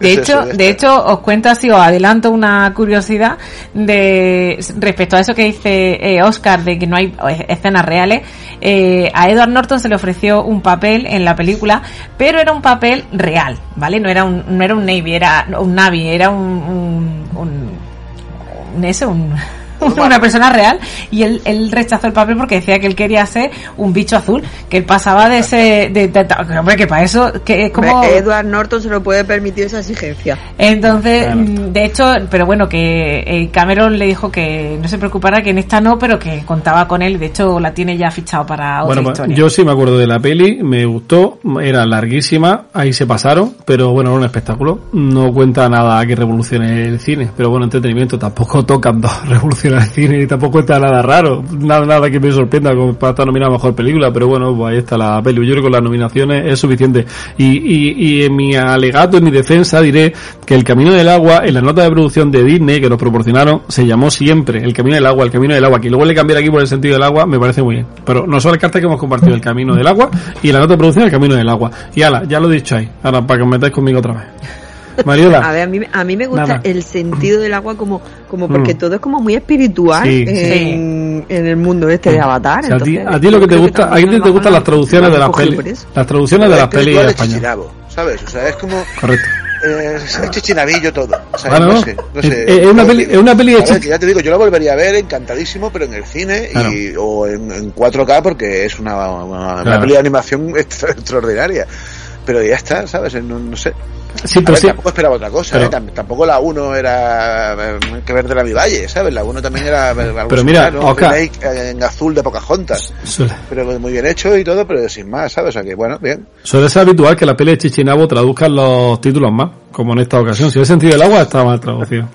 [SPEAKER 7] De hecho, de hecho, os cuento así, os adelanto una curiosidad de respecto a eso que dice eh, Oscar de que no hay eh, escenas reales. Eh, a Edward Norton se le ofreció un papel en la película, pero era un papel real, ¿vale? No era un, no era un Navy, era un Navi, era un, un, un, un ese, un- una persona real y él, él rechazó el papel porque decía que él quería ser un bicho azul, que él pasaba de ese, de, de- de- hombre, que para eso, que es como...
[SPEAKER 8] Edward Norton se lo puede permitir esa exigencia.
[SPEAKER 7] Entonces,
[SPEAKER 8] Claro.
[SPEAKER 7] mm, de hecho, pero bueno, que eh, Cameron le dijo que no se preocupara, que en esta no, pero que contaba con él. De hecho, la tiene ya fichado para otra
[SPEAKER 3] Bueno, pues,
[SPEAKER 7] historia.
[SPEAKER 3] yo sí me acuerdo de la peli, me gustó, era larguísima, ahí se pasaron, pero bueno, era un espectáculo. No cuenta nada que revolucione el cine, pero bueno, entretenimiento, tampoco tocan dos y tampoco cuenta nada raro, nada, nada que me sorprenda como para estar nominada a mejor película, pero bueno, pues ahí está la peli. Yo creo que con las nominaciones es suficiente. Y, y, en mi alegato, en mi defensa, diré que El Camino del Agua, en la nota de producción de Disney que nos proporcionaron, se llamó siempre El Camino del Agua, El Camino del Agua, que luego le cambiar aquí por el sentido del agua, me parece muy bien. Pero no solo el cartel que hemos compartido, El Camino del Agua, y la nota de producción, El Camino del Agua. Y ala, ya lo he dicho ahí, ahora para que os metáis conmigo otra vez.
[SPEAKER 8] A
[SPEAKER 3] Mariola,
[SPEAKER 8] ver, a mí, a mí me gusta
[SPEAKER 3] Nada.
[SPEAKER 8] el sentido del agua como, como porque
[SPEAKER 3] Mm.
[SPEAKER 8] todo es como muy espiritual
[SPEAKER 3] Sí,
[SPEAKER 8] en, en el mundo este de Avatar.
[SPEAKER 3] si a ti,
[SPEAKER 8] entonces,
[SPEAKER 3] a ti lo que te gusta, a ti te gustan las traducciones de las pelis, las traducciones de las pelis españolas.
[SPEAKER 9] ¿sabes? O sea, es como...
[SPEAKER 3] Correcto.
[SPEAKER 9] Eh, es chichinabillo todo. O sea,
[SPEAKER 3] Bueno,
[SPEAKER 9] no
[SPEAKER 3] no.
[SPEAKER 9] sé, no
[SPEAKER 3] Es-
[SPEAKER 9] sé.
[SPEAKER 3] es una peli- es una peli de
[SPEAKER 9] A ver, ya te digo, yo la volvería a ver encantadísimo, pero en el cine y, o en, en 4K porque es una, una, peli de animación extra- extraordinaria. Pero ya está, ¿sabes? No, no sé.
[SPEAKER 3] Sí, pero
[SPEAKER 9] ver,
[SPEAKER 3] sí.
[SPEAKER 9] Tampoco esperaba otra cosa,
[SPEAKER 3] Pero-
[SPEAKER 9] ¿eh? Tam- Tampoco la 1 era eh, que ver de la mi valle, ¿sabes? La 1 también era eh, algo
[SPEAKER 3] Pero mira,
[SPEAKER 9] similar, eh, en azul de Pocahontas.
[SPEAKER 3] Suele,
[SPEAKER 9] Pero muy bien hecho y todo, pero sin más, ¿sabes? O sea que, bueno, bien.
[SPEAKER 3] suele ser habitual que las pelis de Chichinabo traduzcan los títulos más, como en esta ocasión. Si el sentido del agua está mal traducido.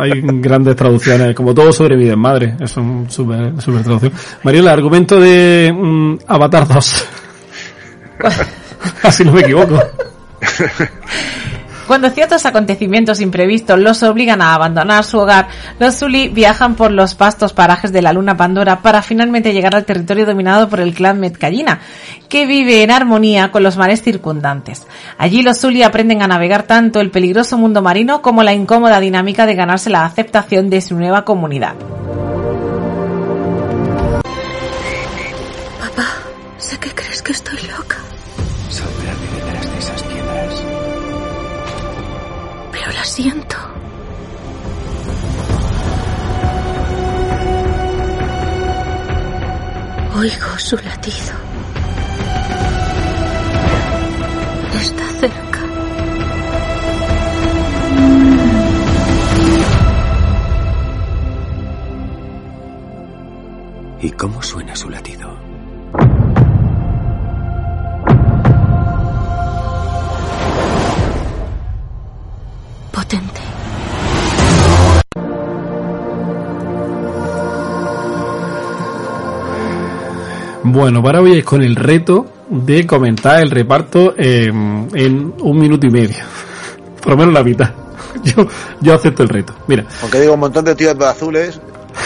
[SPEAKER 3] Hay grandes traducciones, como todo sobre mi desmadre. Es un super, super traducción. El argumento de mm, Avatar 2. Así no me equivoco.
[SPEAKER 7] Cuando ciertos acontecimientos imprevistos los obligan a abandonar su hogar, los Zully viajan por los vastos parajes de la luna Pandora para finalmente llegar al territorio dominado por el clan Metkayina, que vive en armonía con los mares circundantes. Allí los Zully aprenden a navegar tanto el peligroso mundo marino como la incómoda dinámica de ganarse la aceptación de su nueva comunidad.
[SPEAKER 12] Papá. Sé que crees que estoy loca, Oigo su latido. Está cerca.
[SPEAKER 13] ¿Y cómo suena su latido?
[SPEAKER 3] Bueno, para hoy es con el reto de comentar el reparto eh, en un minuto y medio. Por lo menos la mitad. Yo, yo acepto el reto. Mira,
[SPEAKER 9] Aunque digo un montón de tíos azules.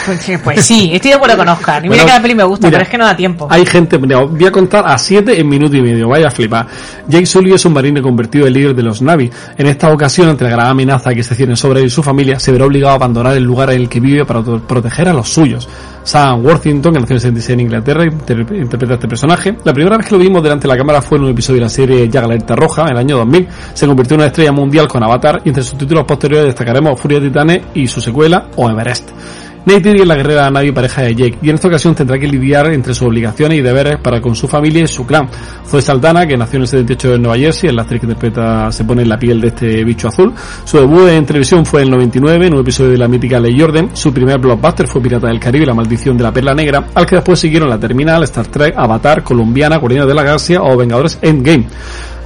[SPEAKER 7] Pues sí, pues sí, estoy de acuerdo con Oscar. Y mira
[SPEAKER 3] Bueno,
[SPEAKER 7] que la peli me gusta,
[SPEAKER 3] mira,
[SPEAKER 7] pero es que no da tiempo.
[SPEAKER 3] Hay gente, mira, voy a contar a siete en minuto y medio, vaya a flipar. Jake Sully es un marine convertido en líder de los Navi. En esta ocasión, ante la gran amenaza que se cierne sobre él y su familia, se verá obligado a abandonar el lugar en el que vive para proteger a los suyos. Sam Worthington, que nació en 76 en Inglaterra, inter- interpreta a este personaje. La primera vez que lo vimos delante de la cámara fue en un episodio de la serie Ya Alerta Roja, en el año 2000. Se convirtió en una estrella mundial con Avatar y entre sus títulos posteriores destacaremos Furia de Titanes y su secuela, o Everest. Neytiri es la guerrera Navi pareja de Jake, y en esta ocasión tendrá que lidiar entre sus obligaciones y deberes para con su familia y su clan. Zoe Saldana, que nació en el 78 en Nueva Jersey, es la actriz que interpreta, se pone en la piel de este bicho azul. Su debut en televisión fue en el 99, en un episodio de la mítica Ley y Orden. Su primer blockbuster fue Pirata del Caribe, La Maldición de la Perla Negra, al que después siguieron La Terminal, Star Trek, Avatar, Colombiana, Guardianes de la Galaxia o Vengadores Endgame.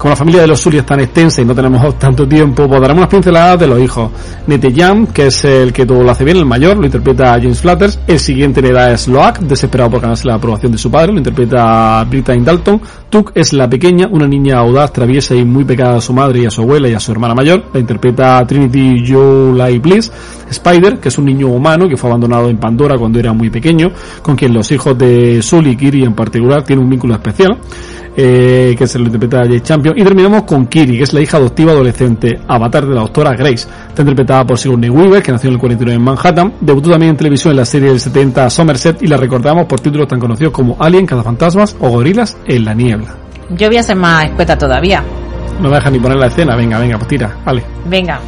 [SPEAKER 3] Como la familia de los Sully es tan extensa y no tenemos tanto tiempo, pues daremos unas pinceladas de los hijos. Nete Jam, que es el que todo lo hace bien, el mayor, lo interpreta James Flatters. El siguiente en edad es Loak, desesperado por ganarse la aprobación de su padre, lo interpreta Brittany Dalton. Tuk es la pequeña, una niña audaz, traviesa y muy pegada a su madre y a su abuela y a su hermana mayor. La interpreta Trinity Joe Bliss. Spider, que es un niño humano que fue abandonado en Pandora cuando era muy pequeño, con quien los hijos de Sully y Kiri en particular tienen un vínculo especial eh, que se lo interpreta Jay Champion. Y terminamos con Kiri, que es la hija adoptiva adolescente, avatar de la doctora Grace. Está interpretada por Sigourney Weaver, que nació en el 49 en Manhattan. Debutó también en televisión en la serie del 70 Somerset y la recordamos por títulos tan conocidos como Alien, Cazafantasmas o Gorilas en la niebla.
[SPEAKER 7] Yo voy a ser más escueta todavía.
[SPEAKER 3] No me deja ni poner la escena, venga, venga, pues tira, vale.
[SPEAKER 7] Venga.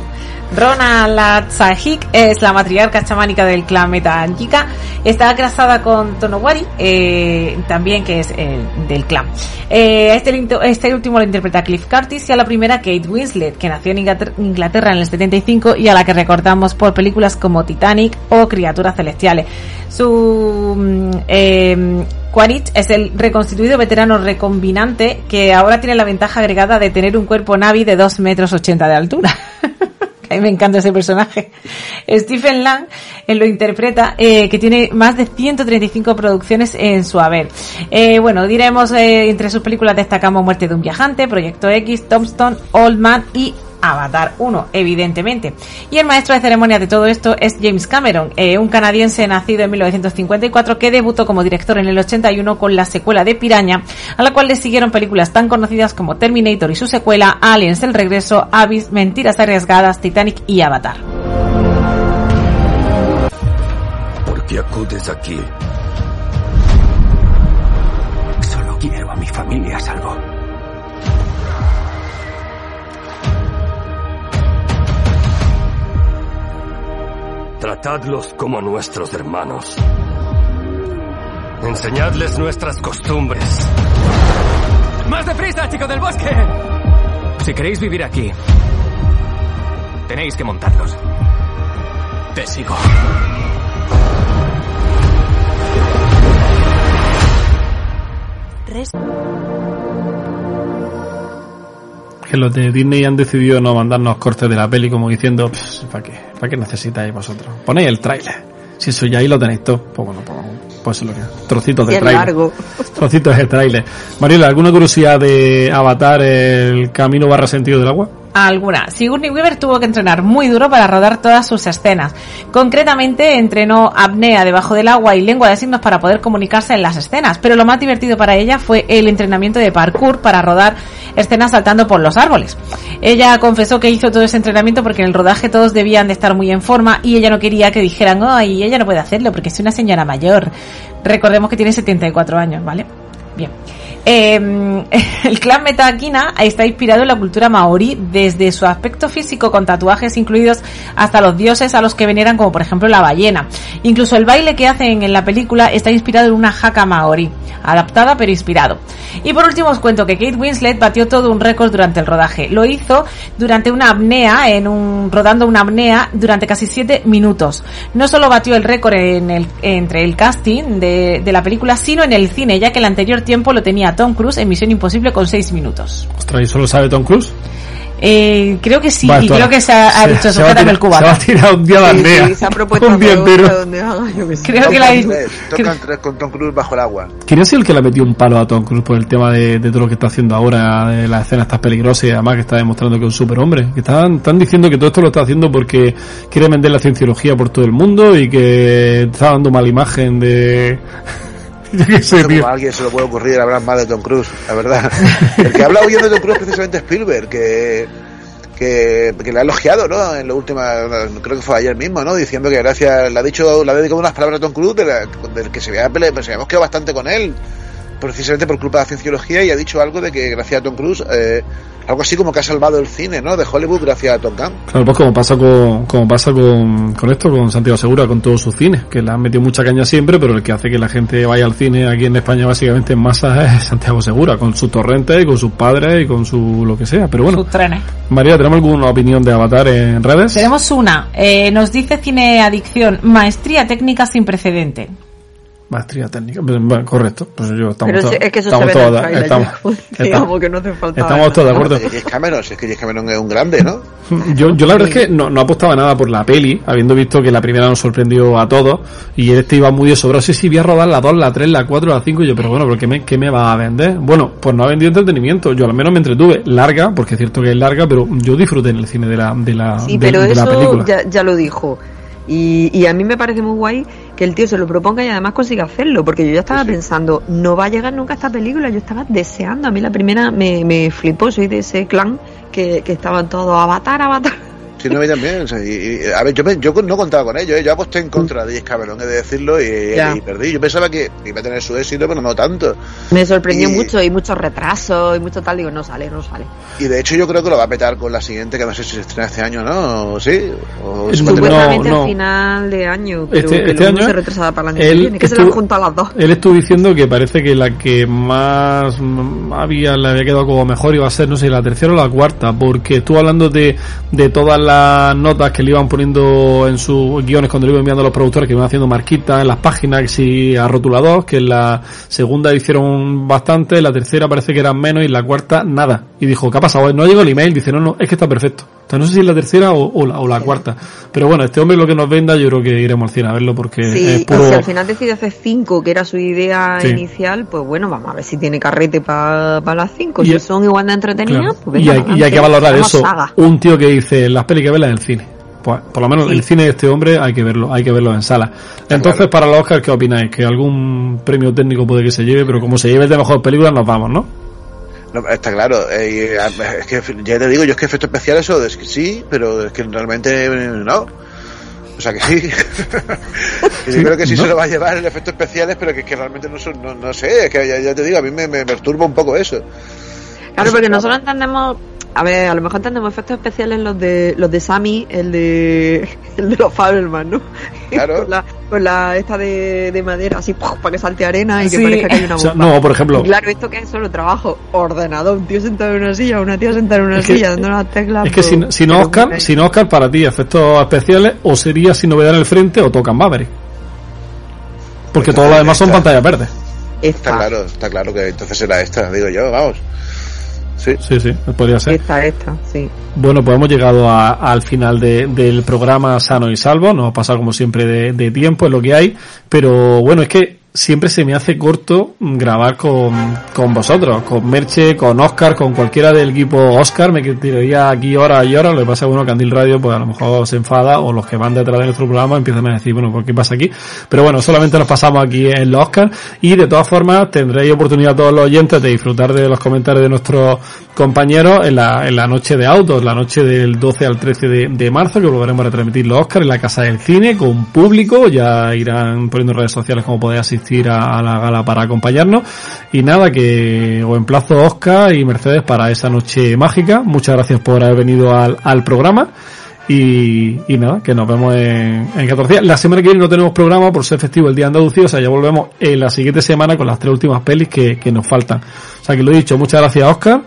[SPEAKER 7] Rona Latsahik es la matriarca chamánica del clan Metangika. Está casada con Tonowari, eh, también que es eh, del clan. Eh, este, este último lo interpreta Cliff Curtis y a la primera Kate Winslet, que nació en Inglater- Inglaterra en el 75 y a la que recordamos por películas como Titanic o Criaturas Celestiales. Su mm, eh, Quaritch es el reconstituido veterano recombinante que ahora tiene la ventaja agregada de tener un cuerpo Navi de 2 metros 80 de altura. A mí me encanta ese personaje. Stephen Lang eh, lo interpreta, eh, que tiene más de 135 producciones en su haber. Eh, bueno, diremos, entre sus películas destacamos Muerte de un viajante, Proyecto X, Tombstone, Old Man y Avatar 1, evidentemente. Y el maestro de ceremonias de todo esto es James Cameron, eh, un canadiense nacido en 1954 que debutó como director en el 81 con la secuela de Piraña, a la cual le siguieron películas tan conocidas como Terminator y su secuela, Aliens el regreso, Abyss, Mentiras arriesgadas, Titanic y Avatar.
[SPEAKER 13] ¿Por qué acudes aquí? Solo quiero a mi familia salvo. Tratadlos como a nuestros hermanos. Enseñadles nuestras costumbres.
[SPEAKER 14] ¡Más deprisa, chico del bosque! Si queréis vivir aquí, tenéis que montarlos. Te sigo.
[SPEAKER 3] Que los de Disney han decidido no mandarnos cortes de la peli como diciendo, ¿para qué? ¿Para qué necesitáis vosotros? Ponéis el tráiler. Si eso ya ahí lo tenéis todo. Pues bueno, pues, pues lo que Trocitos de tráiler.
[SPEAKER 8] largo.
[SPEAKER 3] Trocitos de tráiler. Mariela, ¿alguna curiosidad de Avatar el camino barra sentido del agua?
[SPEAKER 7] Alguna. Sigourney Weaver tuvo que entrenar muy duro para rodar todas sus escenas. Concretamente, entrenó apnea debajo del agua y lengua de signos para poder comunicarse en las escenas. Pero lo más divertido para ella fue el entrenamiento de parkour para rodar escenas saltando por los árboles. Ella confesó que hizo todo ese entrenamiento porque en el rodaje todos debían de estar muy en forma y ella no quería que dijeran, ay, ella no puede hacerlo porque es una señora mayor. Recordemos que tiene 74 años, ¿vale? Bien. Eh, el clan Metakina está inspirado en la cultura maorí desde su aspecto físico con tatuajes incluidos hasta los dioses a los que veneran como por ejemplo la ballena. Incluso el baile que hacen en la película está inspirado en una jaca maorí, adaptada pero inspirado. Y por último os cuento que Kate Winslet batió todo un récord durante el rodaje. Lo hizo durante una apnea, en un, rodando una apnea durante casi 7 minutos. No solo batió el récord en el, entre el casting de la película, sino en el cine, ya que el anterior tiempo lo tenía Tom Cruise en Misión Imposible con 6 minutos.
[SPEAKER 3] Ostras, ¿y solo sabe Tom Cruise?
[SPEAKER 7] Eh, creo que sí,
[SPEAKER 3] Vale,
[SPEAKER 7] y creo que se ha, ha
[SPEAKER 3] se-
[SPEAKER 7] dicho sujétame el cubano.
[SPEAKER 3] se va a tirar un día de apnea.
[SPEAKER 8] se ha propuesto
[SPEAKER 3] Un día entero.
[SPEAKER 8] sé.
[SPEAKER 7] Creo que la
[SPEAKER 9] Tocan tres con Tom Cruise bajo el agua.
[SPEAKER 3] ¿Quién ha sido el que le ha metido un palo a Tom Cruise por el tema de, de todo lo que está haciendo ahora, de las escenas tan peligrosas y además que está demostrando que es un superhombre? Que están, están diciendo que todo esto lo está haciendo porque quiere vender la cienciología por todo el mundo y que está dando mala imagen de...
[SPEAKER 9] No sé cómo a alguien se le puede ocurrir hablar más de Tom Cruise, la verdad. El que habla huyendo de Tom Cruise es precisamente Spielberg, que, que, que le ha elogiado, ¿no? En la última, creo que fue ayer mismo, ¿no? Diciendo que gracias, le ha dicho, le ha dedicado unas palabras a Tom Cruise de la- del que se había, pele- pues, habíamos quedado bastante con él, precisamente por culpa de la cienciología, y ha dicho algo de que gracias a Tom Cruise, eh, algo así como que ha salvado el cine, ¿no? De Hollywood gracias a Tom Cruise.
[SPEAKER 3] Claro, pues como pasa con, como pasa con, con esto, con Santiago Segura, con todos sus cines, que le han metido mucha caña siempre, pero el que hace que la gente vaya al cine aquí en España básicamente en masa es Santiago Segura, con sus torrentes y con sus padres y con su lo que sea. Pero bueno,
[SPEAKER 7] Sus trenes.
[SPEAKER 3] María, ¿tenemos alguna opinión de Avatar en redes?
[SPEAKER 7] Tenemos una. Eh, nos dice Cine Adicción, maestría técnica sin precedente.
[SPEAKER 3] Maestría técnica, bueno, correcto. Pues yo estamos
[SPEAKER 8] Pero es que eso
[SPEAKER 3] estamos
[SPEAKER 8] se ve en el
[SPEAKER 3] estamos.
[SPEAKER 8] Digamos que no hace falta
[SPEAKER 3] estamos todos de acuerdo.
[SPEAKER 9] James Cameron, si es que James Cameron es un grande, ¿no?
[SPEAKER 3] Yo, yo la verdad es que no, no apostaba nada por la peli, habiendo visto que la primera nos sorprendió a todos, y este iba muy de sobrado, sí, sí, voy a rodar la 2, la 3, la 4, la 5, y yo, pero bueno, ¿pero qué me, qué me va a vender? Bueno, pues no ha vendido entretenimiento, yo al menos me entretuve, larga, porque es cierto que es larga, pero yo disfruté en el cine de la, de la,
[SPEAKER 8] Sí,
[SPEAKER 3] de-
[SPEAKER 8] pero
[SPEAKER 3] de la
[SPEAKER 8] eso
[SPEAKER 3] película.
[SPEAKER 8] ya, ya lo dijo. Y, y a mí me parece muy guay que el tío se lo proponga y además consiga hacerlo, porque yo ya estaba pensando, no va a llegar nunca esta película, yo estaba deseando, a mí la primera me, me flipó, soy de ese clan que, que estaban todos avatar, avatar.
[SPEAKER 9] Sí, no, a también. o sea, y- y- a ver, yo, me- yo no contaba con ello, ¿eh? yo aposté en contra de James Cameron, he de decirlo, y, y perdí. Yo pensaba que iba a tener su éxito, pero no tanto.
[SPEAKER 8] Me sorprendió
[SPEAKER 9] Y-
[SPEAKER 8] mucho y muchos retrasos y mucho tal, digo, no sale, no sale.
[SPEAKER 9] Y de hecho yo creo que lo va a petar con la siguiente, que no sé si se estrena este año, ¿no? ¿O ¿Sí? ¿O
[SPEAKER 3] Es
[SPEAKER 9] a
[SPEAKER 8] Supuestamente
[SPEAKER 3] no.
[SPEAKER 8] al final de año, pero
[SPEAKER 3] Este-
[SPEAKER 8] que
[SPEAKER 3] este año
[SPEAKER 8] se retrasada para el año
[SPEAKER 3] él
[SPEAKER 8] que viene, que se la
[SPEAKER 3] estuvo-
[SPEAKER 8] juntado las dos.
[SPEAKER 3] Él estuvo diciendo que parece que la que más había, le había quedado como mejor iba a ser, no sé, la tercera o la cuarta, porque estuvo hablando de, de todas las notas que le iban poniendo en sus guiones cuando le iban enviando a los productores, que iban haciendo marquitas en las páginas, si a rotulador, que en la segunda hicieron bastante, en la tercera parece que eran menos y la cuarta nada. Y dijo, ¿qué ha pasado? No llegó el email, dice, no, no, es que está perfecto. No sé si es la tercera o, o la, o la cuarta. Pero bueno, este hombre lo que nos venda, yo creo que iremos al cine a verlo porque es puro...
[SPEAKER 8] si al final decide hacer cinco, que era su idea
[SPEAKER 3] Sí.
[SPEAKER 8] inicial, pues bueno, vamos a ver si tiene carrete para las cinco.
[SPEAKER 3] Y
[SPEAKER 8] si son igual de entretenidas,
[SPEAKER 3] Claro.
[SPEAKER 8] pues
[SPEAKER 3] y,
[SPEAKER 8] venga,
[SPEAKER 3] hay, y hay que valorar eso.
[SPEAKER 8] saga.
[SPEAKER 3] Un tío que dice las pelis que verlas en el cine. Pues por lo menos el cine de este hombre hay que verlo, hay que verlo en sala. Entonces, para los Oscars, ¿qué opináis? Que algún premio técnico puede que se lleve, pero como se lleve el de mejor película, nos vamos, ¿no?
[SPEAKER 9] No, está claro, eh, y, a- es que ya te digo, yo es que efectos especiales eso es que sí, pero es que realmente eh, no. O sea que sí. Yo creo que sí
[SPEAKER 3] ¿no?
[SPEAKER 9] se lo va a llevar el efectos especiales, pero que, es que realmente no, son- no, no sé, es que ya, ya te digo, a mí me, me perturba un poco eso.
[SPEAKER 8] Claro, porque nosotros entendemos, a ver, a lo mejor entendemos efectos especiales los de los de Sammy, el de el de los Fabelman, ¿no?
[SPEAKER 9] Claro.
[SPEAKER 8] con la, con la esta de, de madera así ¡puf! para que salte arena y que parezca que hay una
[SPEAKER 3] O sea,
[SPEAKER 8] bomba.
[SPEAKER 3] no, por ejemplo-
[SPEAKER 8] Y claro, esto que es solo trabajo, ordenador, un tío sentado en una silla, una tía sentada en una
[SPEAKER 3] Es que-
[SPEAKER 8] silla, dando las teclas.
[SPEAKER 3] Es que si,
[SPEAKER 8] pues,
[SPEAKER 3] si no
[SPEAKER 8] pero
[SPEAKER 3] Oscar,
[SPEAKER 8] muy
[SPEAKER 3] si no Oscar para ti, efectos especiales, o sería sin novedad en el frente o tocan Maverick. Porque todo lo demás son pantallas verdes.
[SPEAKER 9] Está claro, está claro que entonces será esta, digo yo, vamos. Sí,
[SPEAKER 3] sí, sí, podría ser.
[SPEAKER 8] Esta, esta, sí.
[SPEAKER 3] Bueno, pues hemos llegado a- al final de- del programa Sano y Salvo. Nos ha pasado como siempre de, de tiempo, es lo que hay. Pero bueno, es que siempre se me hace corto grabar con, con vosotros, con Merche, con Oscar, con cualquiera del equipo Oscar. Me tiraría aquí horas y horas. Lo que pasa es que Candil Radio, pues a lo mejor se enfada o los que van detrás de nuestro programa empiezan a decir, bueno, ¿por qué pasa aquí? Pero bueno, solamente nos pasamos aquí en los Oscar y de todas formas tendréis oportunidad todos los oyentes de disfrutar de los comentarios de nuestros compañeros en la, en la noche de autos, la noche del 12 al 13 de, de marzo, que volveremos a retransmitir los Oscar en la Casa del Cine con público, ya irán poniendo en redes sociales cómo podéis asistir asistir a, a la gala para acompañarnos. Y nada, que os emplazo Oscar y Mercedes para esa noche mágica. Muchas gracias por haber venido al, al programa. Y, y nada, que nos vemos en, en 14 días. La semana que viene no tenemos programa por ser festivo el día de Andalucía, o sea, ya volvemos en la siguiente semana con las tres últimas pelis que, que nos faltan. O sea, que lo he dicho, muchas gracias Oscar.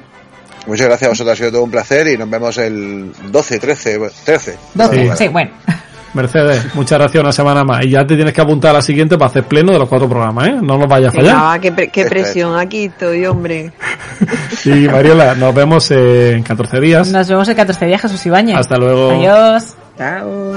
[SPEAKER 9] Muchas gracias a vosotros, ha sido todo un placer y nos vemos el 12, 13, 13.
[SPEAKER 7] Doce,
[SPEAKER 3] Sí.
[SPEAKER 7] sí, bueno.
[SPEAKER 3] Mercedes, muchas gracias una semana más. Y ya te tienes que apuntar a la siguiente para hacer pleno de los cuatro programas, ¿eh? No nos vayas a fallar.
[SPEAKER 8] Ah, qué, pre- qué presión, aquí estoy, hombre.
[SPEAKER 3] Y Mariola, nos vemos en 14 días.
[SPEAKER 7] Nos vemos el 14 días, Jesús Ibáñez.
[SPEAKER 3] Hasta luego.
[SPEAKER 7] Adiós.
[SPEAKER 8] Chao.